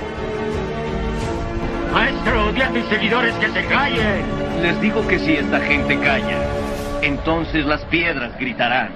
[SPEAKER 1] Maestro, di a tus seguidores que se callen.
[SPEAKER 2] Les digo que si esta gente calla, entonces las piedras gritarán.